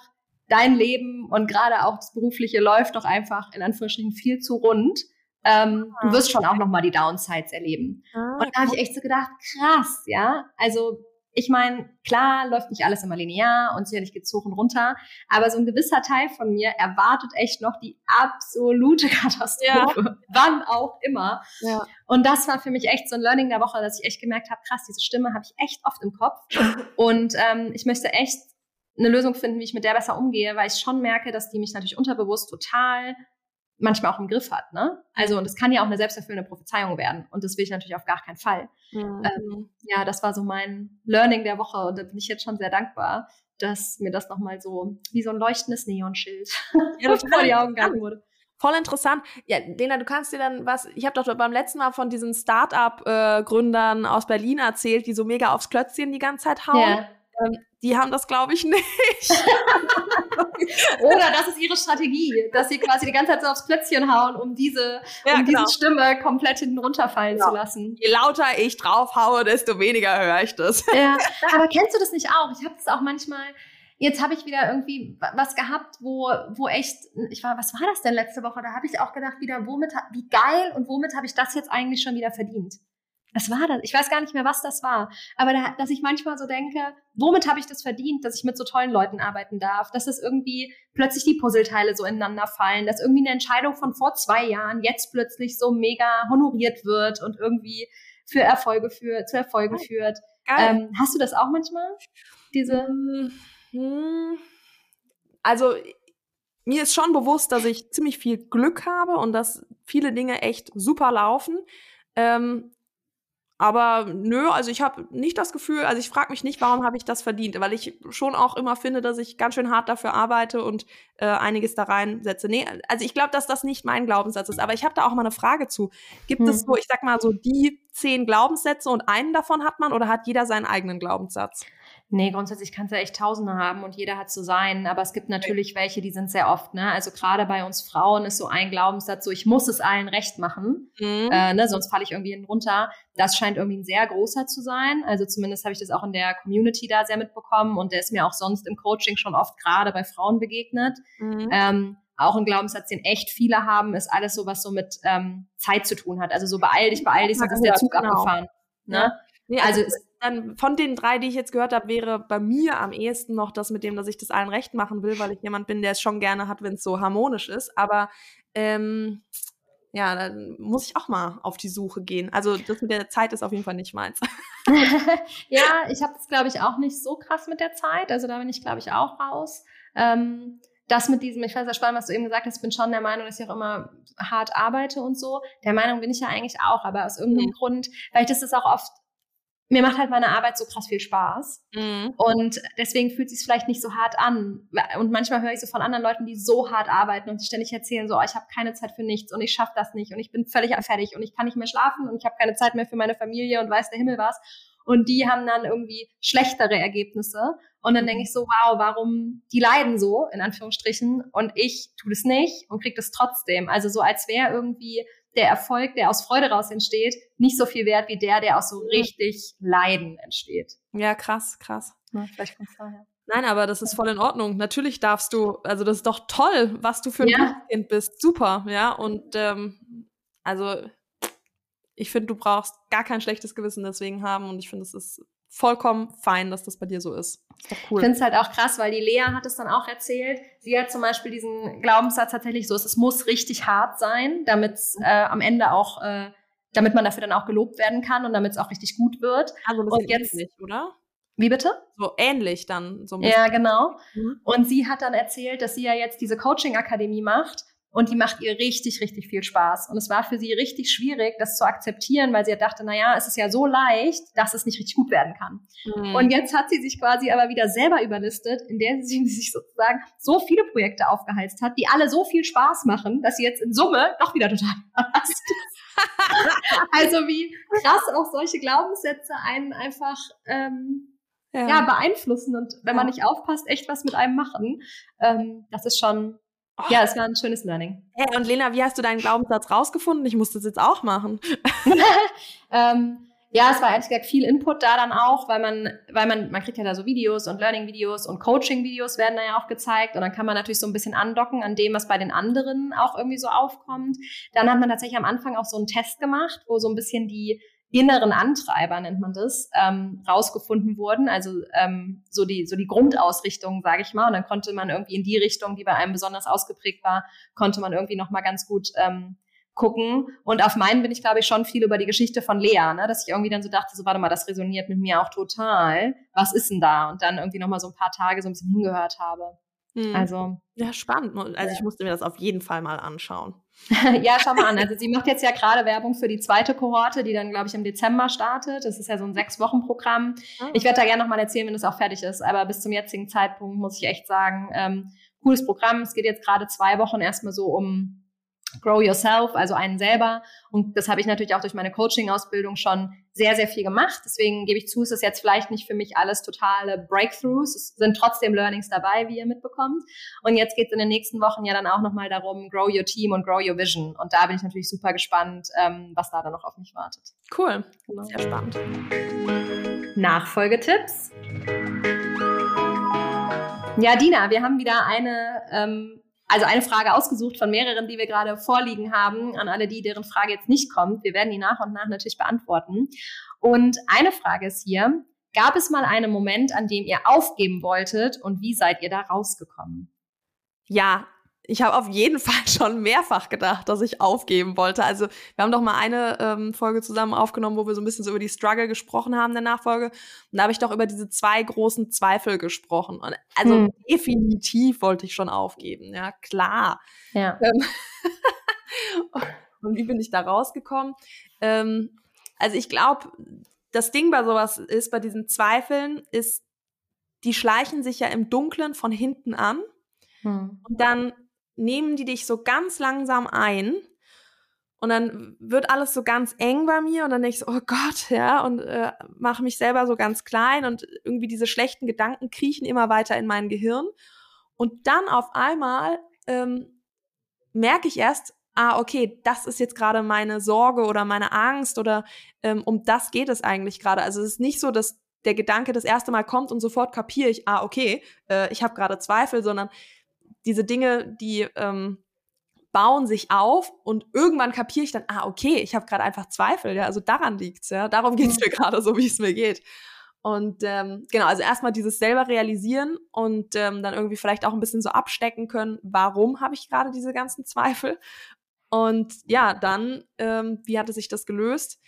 dein Leben und gerade auch das Berufliche läuft doch einfach in Anführungsstrichen viel zu rund ähm, du ah. wirst schon auch nochmal die Downsides erleben. Ah, und da habe ich echt so gedacht, krass, ja. Also ich meine, klar läuft nicht alles immer linear und sicherlich geht's hoch und runter, aber so ein gewisser Teil von mir erwartet echt noch die absolute Katastrophe, ja. wann auch immer. Ja. Und das war für mich echt so ein Learning der Woche, dass ich echt gemerkt habe, krass, diese Stimme habe ich echt oft im Kopf und ähm, ich möchte echt eine Lösung finden, wie ich mit der besser umgehe, weil ich schon merke, dass die mich natürlich unterbewusst total manchmal auch im Griff hat. Ne? Also, und das kann ja auch eine selbsterfüllende Prophezeiung werden. Und das will ich natürlich auf gar keinen Fall. Mhm. Ähm, ja, das war so mein Learning der Woche. Und da bin ich jetzt schon sehr dankbar, dass mir das nochmal so wie so ein leuchtendes Neonschild ja, vor die Augen gegangen wurde. Voll interessant. Ja, Lena, du kannst dir dann was, ich habe doch beim letzten Mal von diesen Start-up-Gründern äh, aus Berlin erzählt, die so mega aufs Klötzchen die ganze Zeit hauen. Ja. Ähm, die haben das, glaube ich, nicht. Oder das ist ihre Strategie, dass sie quasi die ganze Zeit so aufs Plötzchen hauen, um diese, ja, um genau. diese Stimme komplett hinten runterfallen genau. zu lassen. Je lauter ich drauf haue, desto weniger höre ich das. Ja, aber kennst du das nicht auch? Ich habe das auch manchmal. Jetzt habe ich wieder irgendwie was gehabt, wo, wo echt, ich war, was war das denn letzte Woche? Da habe ich auch gedacht, wieder, womit, wie geil und womit habe ich das jetzt eigentlich schon wieder verdient? Was war das? Ich weiß gar nicht mehr, was das war. Aber da, dass ich manchmal so denke, womit habe ich das verdient, dass ich mit so tollen Leuten arbeiten darf? Dass das irgendwie plötzlich die Puzzleteile so ineinander fallen, dass irgendwie eine Entscheidung von vor zwei Jahren jetzt plötzlich so mega honoriert wird und irgendwie für Erfolge für, zu Erfolgen Geil. führt. Ähm, hast du das auch manchmal? Diese. Hm, hm. Also mir ist schon bewusst, dass ich ziemlich viel Glück habe und dass viele Dinge echt super laufen. Ähm, aber nö, also ich habe nicht das Gefühl, also ich frage mich nicht, warum habe ich das verdient, weil ich schon auch immer finde, dass ich ganz schön hart dafür arbeite und äh, einiges da reinsetze. Nee, also ich glaube, dass das nicht mein Glaubenssatz ist, aber ich habe da auch mal eine Frage zu. Gibt hm. es so, ich sag mal so die zehn Glaubenssätze und einen davon hat man oder hat jeder seinen eigenen Glaubenssatz? Nee, grundsätzlich kannst du echt Tausende haben und jeder hat so sein. Aber es gibt natürlich welche, die sind sehr oft, ne? Also gerade bei uns Frauen ist so ein Glaubenssatz so, ich muss es allen recht machen, mhm. äh, ne? sonst falle ich irgendwie hinten runter. Das scheint irgendwie ein sehr großer zu sein. Also zumindest habe ich das auch in der Community da sehr mitbekommen und der ist mir auch sonst im Coaching schon oft gerade bei Frauen begegnet. Mhm. Ähm, auch ein Glaubenssatz, den echt viele haben, ist alles so, was so mit ähm, Zeit zu tun hat. Also so beeil dich, beeil dich, sonst ist der Zug genau. abgefahren. Ne? Ja. Nee, also, also dann von den drei, die ich jetzt gehört habe, wäre bei mir am ehesten noch das mit dem, dass ich das allen recht machen will, weil ich jemand bin, der es schon gerne hat, wenn es so harmonisch ist. Aber ähm, ja, dann muss ich auch mal auf die Suche gehen. Also das mit der Zeit ist auf jeden Fall nicht meins. ja, ich habe es, glaube ich, auch nicht so krass mit der Zeit. Also da bin ich, glaube ich, auch raus. Ähm, das mit diesem, ich fand es ja spannend, was du eben gesagt hast, ich bin schon der Meinung, dass ich auch immer hart arbeite und so. Der Meinung bin ich ja eigentlich auch, aber aus irgendeinem mhm. Grund, weil ich das ist auch oft mir macht halt meine Arbeit so krass viel Spaß. Mhm. Und deswegen fühlt es sich vielleicht nicht so hart an. Und manchmal höre ich so von anderen Leuten, die so hart arbeiten und die ständig erzählen, so, oh, ich habe keine Zeit für nichts und ich schaffe das nicht und ich bin völlig fertig und ich kann nicht mehr schlafen und ich habe keine Zeit mehr für meine Familie und weiß der Himmel was. Und die haben dann irgendwie schlechtere Ergebnisse. Und dann denke ich so, wow, warum die leiden so, in Anführungsstrichen, und ich tue das nicht und kriege das trotzdem. Also so, als wäre irgendwie der Erfolg, der aus Freude raus entsteht, nicht so viel wert wie der, der aus so richtig Leiden entsteht. Ja, krass, krass. Ja, vielleicht kommt's daher. Nein, aber das ist voll in Ordnung. Natürlich darfst du, also das ist doch toll, was du für ein ja. Kind bist. Super, ja. Und ähm, also ich finde, du brauchst gar kein schlechtes Gewissen deswegen haben und ich finde, es ist vollkommen fein, dass das bei dir so ist. ist cool. Ich finde es halt auch krass, weil die Lea hat es dann auch erzählt. Sie hat zum Beispiel diesen Glaubenssatz tatsächlich so, es muss richtig hart sein, damit es äh, am Ende auch, äh, damit man dafür dann auch gelobt werden kann und damit es auch richtig gut wird. Also ein und jetzt, ähnlich, oder? Wie bitte? So ähnlich dann. So ja, genau. Mhm. Und sie hat dann erzählt, dass sie ja jetzt diese Coaching-Akademie macht und die macht ihr richtig, richtig viel Spaß. Und es war für sie richtig schwierig, das zu akzeptieren, weil sie ja dachte, na ja, es ist ja so leicht, dass es nicht richtig gut werden kann. Mhm. Und jetzt hat sie sich quasi aber wieder selber überlistet, in der sie sich sozusagen so viele Projekte aufgeheizt hat, die alle so viel Spaß machen, dass sie jetzt in Summe doch wieder total passt. also wie krass auch solche Glaubenssätze einen einfach ähm, ja. ja beeinflussen und wenn man nicht aufpasst, echt was mit einem machen. Ähm, das ist schon. Ja, es war ein schönes Learning. Hey, und Lena, wie hast du deinen Glaubenssatz rausgefunden? Ich muss das jetzt auch machen. ähm, ja, es war ehrlich gesagt viel Input da dann auch, weil man, weil man, man kriegt ja da so Videos und Learning-Videos und Coaching-Videos werden da ja auch gezeigt und dann kann man natürlich so ein bisschen andocken an dem, was bei den anderen auch irgendwie so aufkommt. Dann hat man tatsächlich am Anfang auch so einen Test gemacht, wo so ein bisschen die inneren Antreiber nennt man das, ähm, rausgefunden wurden. Also ähm, so die so die Grundausrichtung, sage ich mal. Und dann konnte man irgendwie in die Richtung, die bei einem besonders ausgeprägt war, konnte man irgendwie noch mal ganz gut ähm, gucken. Und auf meinen bin ich, glaube ich, schon viel über die Geschichte von Lea, ne? dass ich irgendwie dann so dachte, so warte mal, das resoniert mit mir auch total. Was ist denn da? Und dann irgendwie noch mal so ein paar Tage so ein bisschen hingehört habe. Hm. Also ja, spannend. Also ich musste mir das auf jeden Fall mal anschauen. ja, schau mal an. Also sie macht jetzt ja gerade Werbung für die zweite Kohorte, die dann, glaube ich, im Dezember startet. Das ist ja so ein Sechs-Wochen-Programm. Ah. Ich werde da gerne nochmal erzählen, wenn es auch fertig ist. Aber bis zum jetzigen Zeitpunkt muss ich echt sagen, ähm, cooles Programm. Es geht jetzt gerade zwei Wochen erstmal so um Grow Yourself, also einen selber. Und das habe ich natürlich auch durch meine Coaching-Ausbildung schon sehr, sehr viel gemacht. Deswegen gebe ich zu, es ist jetzt vielleicht nicht für mich alles totale Breakthroughs. Es sind trotzdem Learnings dabei, wie ihr mitbekommt. Und jetzt geht es in den nächsten Wochen ja dann auch nochmal darum, Grow Your Team und Grow Your Vision. Und da bin ich natürlich super gespannt, ähm, was da dann noch auf mich wartet. Cool. Genau. Sehr spannend. Nachfolgetipps. Ja, Dina, wir haben wieder eine ähm, also eine Frage ausgesucht von mehreren, die wir gerade vorliegen haben, an alle die, deren Frage jetzt nicht kommt. Wir werden die nach und nach natürlich beantworten. Und eine Frage ist hier, gab es mal einen Moment, an dem ihr aufgeben wolltet und wie seid ihr da rausgekommen? Ja, ich habe auf jeden Fall schon mehrfach gedacht, dass ich aufgeben wollte. Also wir haben doch mal eine ähm, Folge zusammen aufgenommen, wo wir so ein bisschen so über die Struggle gesprochen haben in der Nachfolge. Und da habe ich doch über diese zwei großen Zweifel gesprochen. Und also hm. definitiv wollte ich schon aufgeben. Ja, klar. Ja. Ähm, und wie bin ich da rausgekommen? Ähm, also ich glaube, das Ding bei sowas ist, bei diesen Zweifeln, ist, die schleichen sich ja im Dunklen von hinten an. Hm. Und dann nehmen die dich so ganz langsam ein und dann wird alles so ganz eng bei mir und dann denke ich so, oh Gott, ja, und äh, mache mich selber so ganz klein und irgendwie diese schlechten Gedanken kriechen immer weiter in mein Gehirn. Und dann auf einmal ähm, merke ich erst, ah, okay, das ist jetzt gerade meine Sorge oder meine Angst oder ähm, um das geht es eigentlich gerade. Also es ist nicht so, dass der Gedanke das erste Mal kommt und sofort kapiere ich, ah, okay, äh, ich habe gerade Zweifel, sondern diese Dinge, die ähm, bauen sich auf und irgendwann kapiere ich dann, ah, okay, ich habe gerade einfach Zweifel, ja, also daran liegt's, ja, darum geht's mhm. mir gerade so, wie es mir geht. Und ähm, genau, also erstmal dieses selber realisieren und ähm, dann irgendwie vielleicht auch ein bisschen so abstecken können, warum habe ich gerade diese ganzen Zweifel? Und ja, dann, ähm, wie hatte sich das gelöst?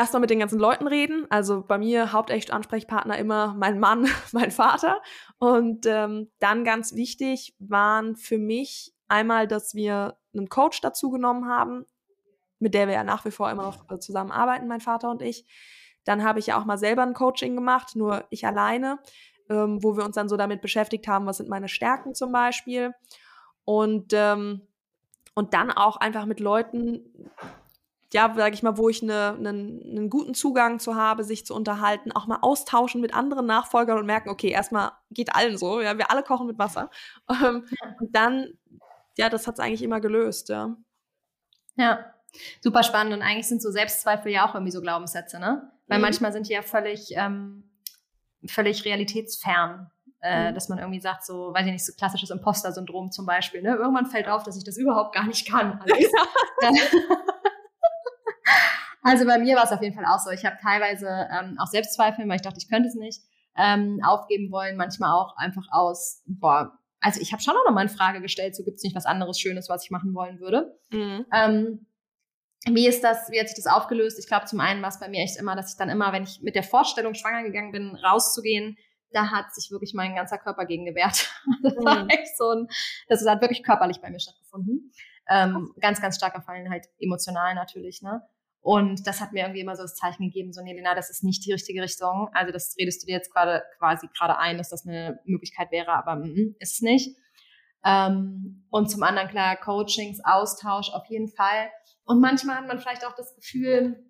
Erstmal mit den ganzen Leuten reden. Also bei mir hauptecht Ansprechpartner immer mein Mann, mein Vater. Und ähm, dann ganz wichtig waren für mich einmal, dass wir einen Coach dazu genommen haben, mit der wir ja nach wie vor immer noch äh, zusammenarbeiten, mein Vater und ich. Dann habe ich ja auch mal selber ein Coaching gemacht, nur ich alleine, ähm, wo wir uns dann so damit beschäftigt haben, was sind meine Stärken zum Beispiel. Und, ähm, und dann auch einfach mit Leuten, ja, sage ich mal, wo ich eine, einen, einen guten Zugang zu habe, sich zu unterhalten, auch mal austauschen mit anderen Nachfolgern und merken, okay, erstmal geht allen so, ja, wir alle kochen mit Wasser. Ähm, und dann, ja, das hat es eigentlich immer gelöst, ja. Ja, super spannend. Und eigentlich sind so Selbstzweifel ja auch irgendwie so Glaubenssätze, ne? Weil mhm. manchmal sind die ja völlig, ähm, völlig realitätsfern. Äh, mhm. dass man irgendwie sagt, so, weiß ich nicht, so klassisches Imposter-Syndrom zum Beispiel. Ne? Irgendwann fällt auf, dass ich das überhaupt gar nicht kann. Alles. Ja. Also bei mir war es auf jeden Fall auch so. Ich habe teilweise ähm, auch Selbstzweifel, weil ich dachte, ich könnte es nicht, ähm, aufgeben wollen. Manchmal auch einfach aus, boah, also ich habe schon auch noch mal eine Frage gestellt, so gibt es nicht was anderes Schönes, was ich machen wollen würde. Mhm. Ähm, wie ist das, wie hat sich das aufgelöst? Ich glaube, zum einen war es bei mir echt immer, dass ich dann immer, wenn ich mit der Vorstellung schwanger gegangen bin, rauszugehen, da hat sich wirklich mein ganzer Körper gegen gewehrt. Das mhm. war echt so ein, das hat wirklich körperlich bei mir stattgefunden. Ähm, ganz, ganz starker Fallen halt emotional natürlich, ne? Und das hat mir irgendwie immer so das Zeichen gegeben, so, Nelina, das ist nicht die richtige Richtung. Also das redest du dir jetzt gerade quasi gerade ein, dass das eine Möglichkeit wäre, aber mm, ist es nicht. Ähm, und zum anderen klar, Coachings, Austausch auf jeden Fall. Und manchmal hat man vielleicht auch das Gefühl,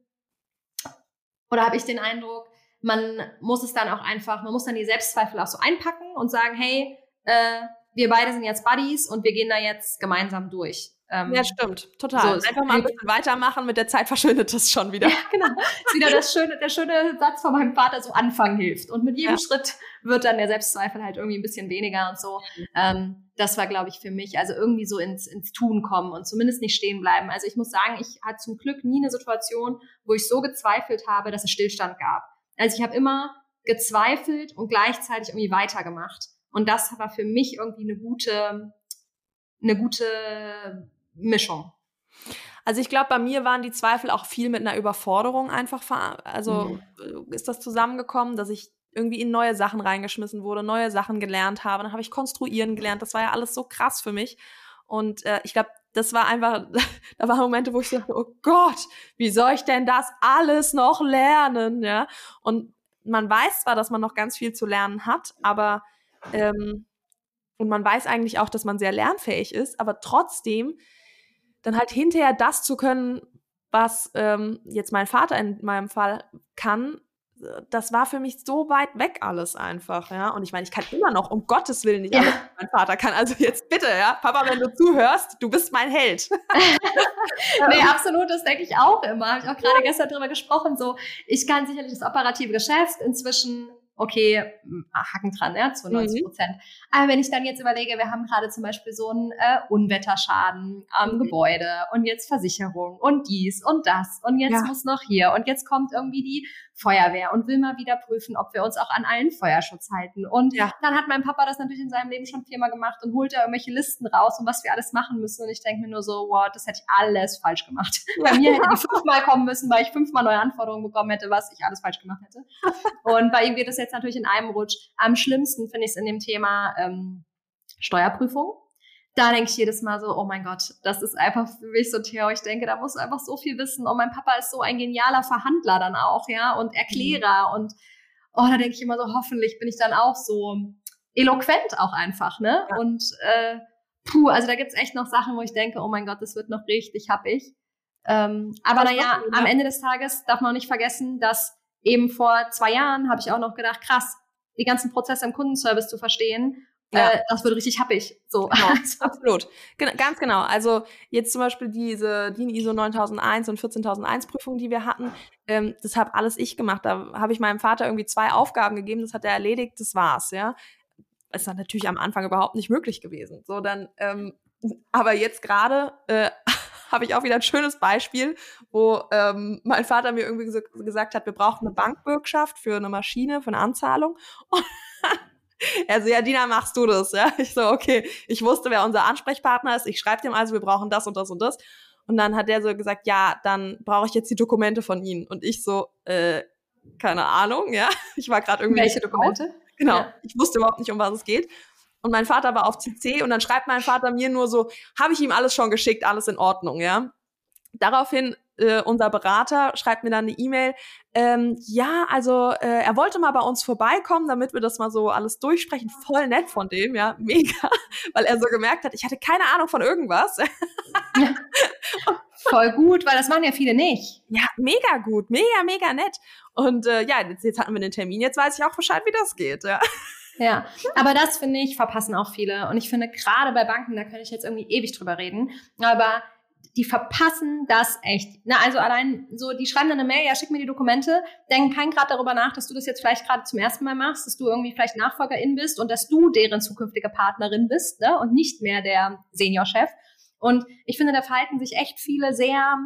oder habe ich den Eindruck, man muss es dann auch einfach, man muss dann die Selbstzweifel auch so einpacken und sagen, hey, äh, wir beide sind jetzt Buddies und wir gehen da jetzt gemeinsam durch. Ähm, ja, stimmt, total. So, Einfach mal ein bisschen weitermachen, mit der Zeit verschwindet das schon wieder. Ja, genau. ist wieder das schöne, der schöne Satz von meinem Vater, so Anfang hilft. Und mit jedem ja. Schritt wird dann der Selbstzweifel halt irgendwie ein bisschen weniger und so. Ähm, das war, glaube ich, für mich, also irgendwie so ins, ins Tun kommen und zumindest nicht stehen bleiben. Also ich muss sagen, ich hatte zum Glück nie eine Situation, wo ich so gezweifelt habe, dass es Stillstand gab. Also ich habe immer gezweifelt und gleichzeitig irgendwie weitergemacht. Und das war für mich irgendwie eine gute, eine gute Mischung. Also ich glaube, bei mir waren die Zweifel auch viel mit einer Überforderung einfach, also mhm. ist das zusammengekommen, dass ich irgendwie in neue Sachen reingeschmissen wurde, neue Sachen gelernt habe. Dann habe ich konstruieren gelernt. Das war ja alles so krass für mich. Und äh, ich glaube, das war einfach, da waren Momente, wo ich dachte, oh Gott, wie soll ich denn das alles noch lernen? Ja. Und man weiß zwar, dass man noch ganz viel zu lernen hat, aber ähm, und man weiß eigentlich auch, dass man sehr lernfähig ist, aber trotzdem dann halt hinterher das zu können, was ähm, jetzt mein Vater in meinem Fall kann, das war für mich so weit weg alles einfach, ja. Und ich meine, ich kann immer noch, um Gottes Willen, nicht ja. alles, was mein Vater kann. Also jetzt bitte, ja, Papa, wenn du zuhörst, du bist mein Held. nee, absolut, das denke ich auch immer. Habe ich auch gerade gestern drüber gesprochen. So, ich kann sicherlich das operative Geschäft inzwischen okay, Haken dran, ja, 92 Prozent. Mhm. Aber wenn ich dann jetzt überlege, wir haben gerade zum Beispiel so einen äh, Unwetterschaden am mhm. Gebäude und jetzt Versicherung und dies und das und jetzt ja. muss noch hier und jetzt kommt irgendwie die Feuerwehr und will mal wieder prüfen, ob wir uns auch an allen Feuerschutz halten. Und ja. dann hat mein Papa das natürlich in seinem Leben schon viermal gemacht und holt da irgendwelche Listen raus, um was wir alles machen müssen. Und ich denke mir nur so, wow, das hätte ich alles falsch gemacht. Bei mir hätte ich fünfmal kommen müssen, weil ich fünfmal neue Anforderungen bekommen hätte, was ich alles falsch gemacht hätte. Und bei ihm geht es jetzt natürlich in einem Rutsch. Am schlimmsten finde ich es in dem Thema ähm, Steuerprüfung da denke ich jedes Mal so, oh mein Gott, das ist einfach für mich so Theo. Ich denke, da muss einfach so viel wissen. Und mein Papa ist so ein genialer Verhandler dann auch, ja, und Erklärer. Mhm. Und oh, da denke ich immer so, hoffentlich bin ich dann auch so eloquent auch einfach, ne? Ja. Und äh, puh, also da gibt's echt noch Sachen, wo ich denke, oh mein Gott, das wird noch richtig happig. Ähm, aber naja, am Ende des Tages darf man nicht vergessen, dass eben vor zwei Jahren habe ich auch noch gedacht, krass, die ganzen Prozesse im Kundenservice zu verstehen ja. Äh, das wird richtig happig. So. Genau, absolut. Gen ganz genau. Also jetzt zum Beispiel diese DIN ISO 9001 und 14001 Prüfung, die wir hatten, ähm, das habe alles ich gemacht. Da habe ich meinem Vater irgendwie zwei Aufgaben gegeben, das hat er erledigt, das war's, ja. Ist dann natürlich am Anfang überhaupt nicht möglich gewesen. So, dann, ähm, aber jetzt gerade äh, habe ich auch wieder ein schönes Beispiel, wo ähm, mein Vater mir irgendwie gesagt hat, wir brauchen eine Bankbürgschaft für eine Maschine, für eine Anzahlung. Und er so, ja, Dina, machst du das? Ja, ich so, okay. Ich wusste, wer unser Ansprechpartner ist. Ich schreibe dem also, wir brauchen das und das und das. Und dann hat der so gesagt, ja, dann brauche ich jetzt die Dokumente von Ihnen. Und ich so, äh, keine Ahnung, ja. Ich war gerade irgendwie. Welche Dokumente? Genau. Ja. Ich wusste überhaupt nicht, um was es geht. Und mein Vater war auf CC und dann schreibt mein Vater mir nur so, habe ich ihm alles schon geschickt, alles in Ordnung, ja. Daraufhin äh, unser Berater schreibt mir dann eine E-Mail, ähm, ja, also äh, er wollte mal bei uns vorbeikommen, damit wir das mal so alles durchsprechen. Voll nett von dem, ja, mega, weil er so gemerkt hat, ich hatte keine Ahnung von irgendwas. Ja. Voll gut, weil das machen ja viele nicht. Ja, mega gut, mega, mega nett. Und äh, ja, jetzt, jetzt hatten wir den Termin, jetzt weiß ich auch Bescheid, wie das geht, ja. Ja, aber das finde ich, verpassen auch viele. Und ich finde, gerade bei Banken, da kann ich jetzt irgendwie ewig drüber reden, aber die verpassen das echt. Na, also allein so, die schreiben dann eine Mail, ja, schick mir die Dokumente, denken kein Grad darüber nach, dass du das jetzt vielleicht gerade zum ersten Mal machst, dass du irgendwie vielleicht Nachfolgerin bist und dass du deren zukünftige Partnerin bist, ne, und nicht mehr der Seniorchef. Und ich finde, da verhalten sich echt viele sehr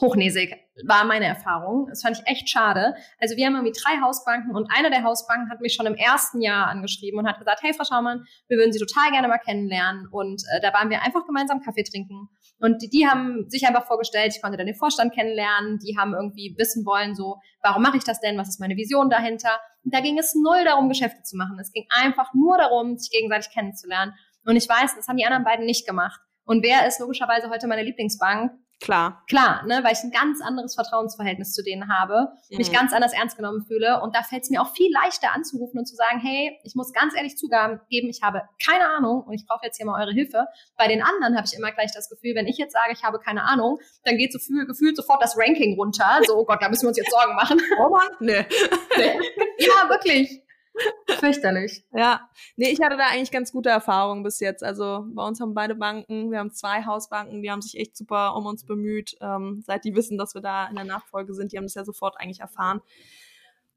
hochnäsig, war meine Erfahrung. Das fand ich echt schade. Also wir haben irgendwie drei Hausbanken und eine der Hausbanken hat mich schon im ersten Jahr angeschrieben und hat gesagt, hey Frau Schaumann, wir würden Sie total gerne mal kennenlernen. Und äh, da waren wir einfach gemeinsam Kaffee trinken. Und die, die haben sich einfach vorgestellt, ich konnte dann den Vorstand kennenlernen, die haben irgendwie wissen wollen, so, warum mache ich das denn, was ist meine Vision dahinter? Und da ging es null darum, Geschäfte zu machen. Es ging einfach nur darum, sich gegenseitig kennenzulernen. Und ich weiß, das haben die anderen beiden nicht gemacht. Und wer ist logischerweise heute meine Lieblingsbank? Klar. Klar, ne, weil ich ein ganz anderes Vertrauensverhältnis zu denen habe, mhm. mich ganz anders ernst genommen fühle. Und da fällt es mir auch viel leichter anzurufen und zu sagen, hey, ich muss ganz ehrlich zugeben, ich habe keine Ahnung und ich brauche jetzt hier mal eure Hilfe. Bei den anderen habe ich immer gleich das Gefühl, wenn ich jetzt sage, ich habe keine Ahnung, dann geht so viel, gefühlt sofort das Ranking runter. So, oh Gott, da müssen wir uns jetzt Sorgen machen. Oh Mann, nee. nee. Ja, wirklich. Fürchterlich. Ja. Nee, ich hatte da eigentlich ganz gute Erfahrungen bis jetzt. Also bei uns haben beide Banken, wir haben zwei Hausbanken, die haben sich echt super um uns bemüht. Ähm, seit die wissen, dass wir da in der Nachfolge sind, die haben das ja sofort eigentlich erfahren.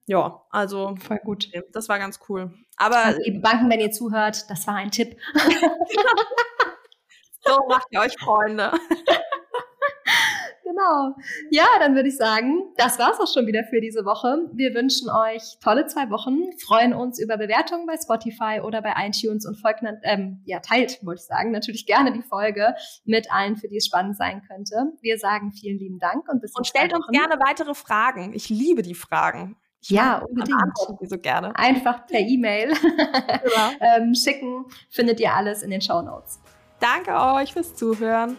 Ja, also voll gut. Das war ganz cool. Aber also, liebe Banken, wenn ihr zuhört, das war ein Tipp. so macht ihr euch Freunde. Genau. Ja, dann würde ich sagen, das war's auch schon wieder für diese Woche. Wir wünschen euch tolle zwei Wochen, freuen uns über Bewertungen bei Spotify oder bei iTunes und folgt, ähm, ja, teilt, wollte ich sagen, natürlich gerne die Folge mit allen, für die es spannend sein könnte. Wir sagen vielen lieben Dank und bis Und stellt uns gerne weitere Fragen. Ich liebe die Fragen. Ich ja, unbedingt. Die so gerne. Einfach per E-Mail genau. ähm, schicken. Findet ihr alles in den Show Notes. Danke euch fürs Zuhören.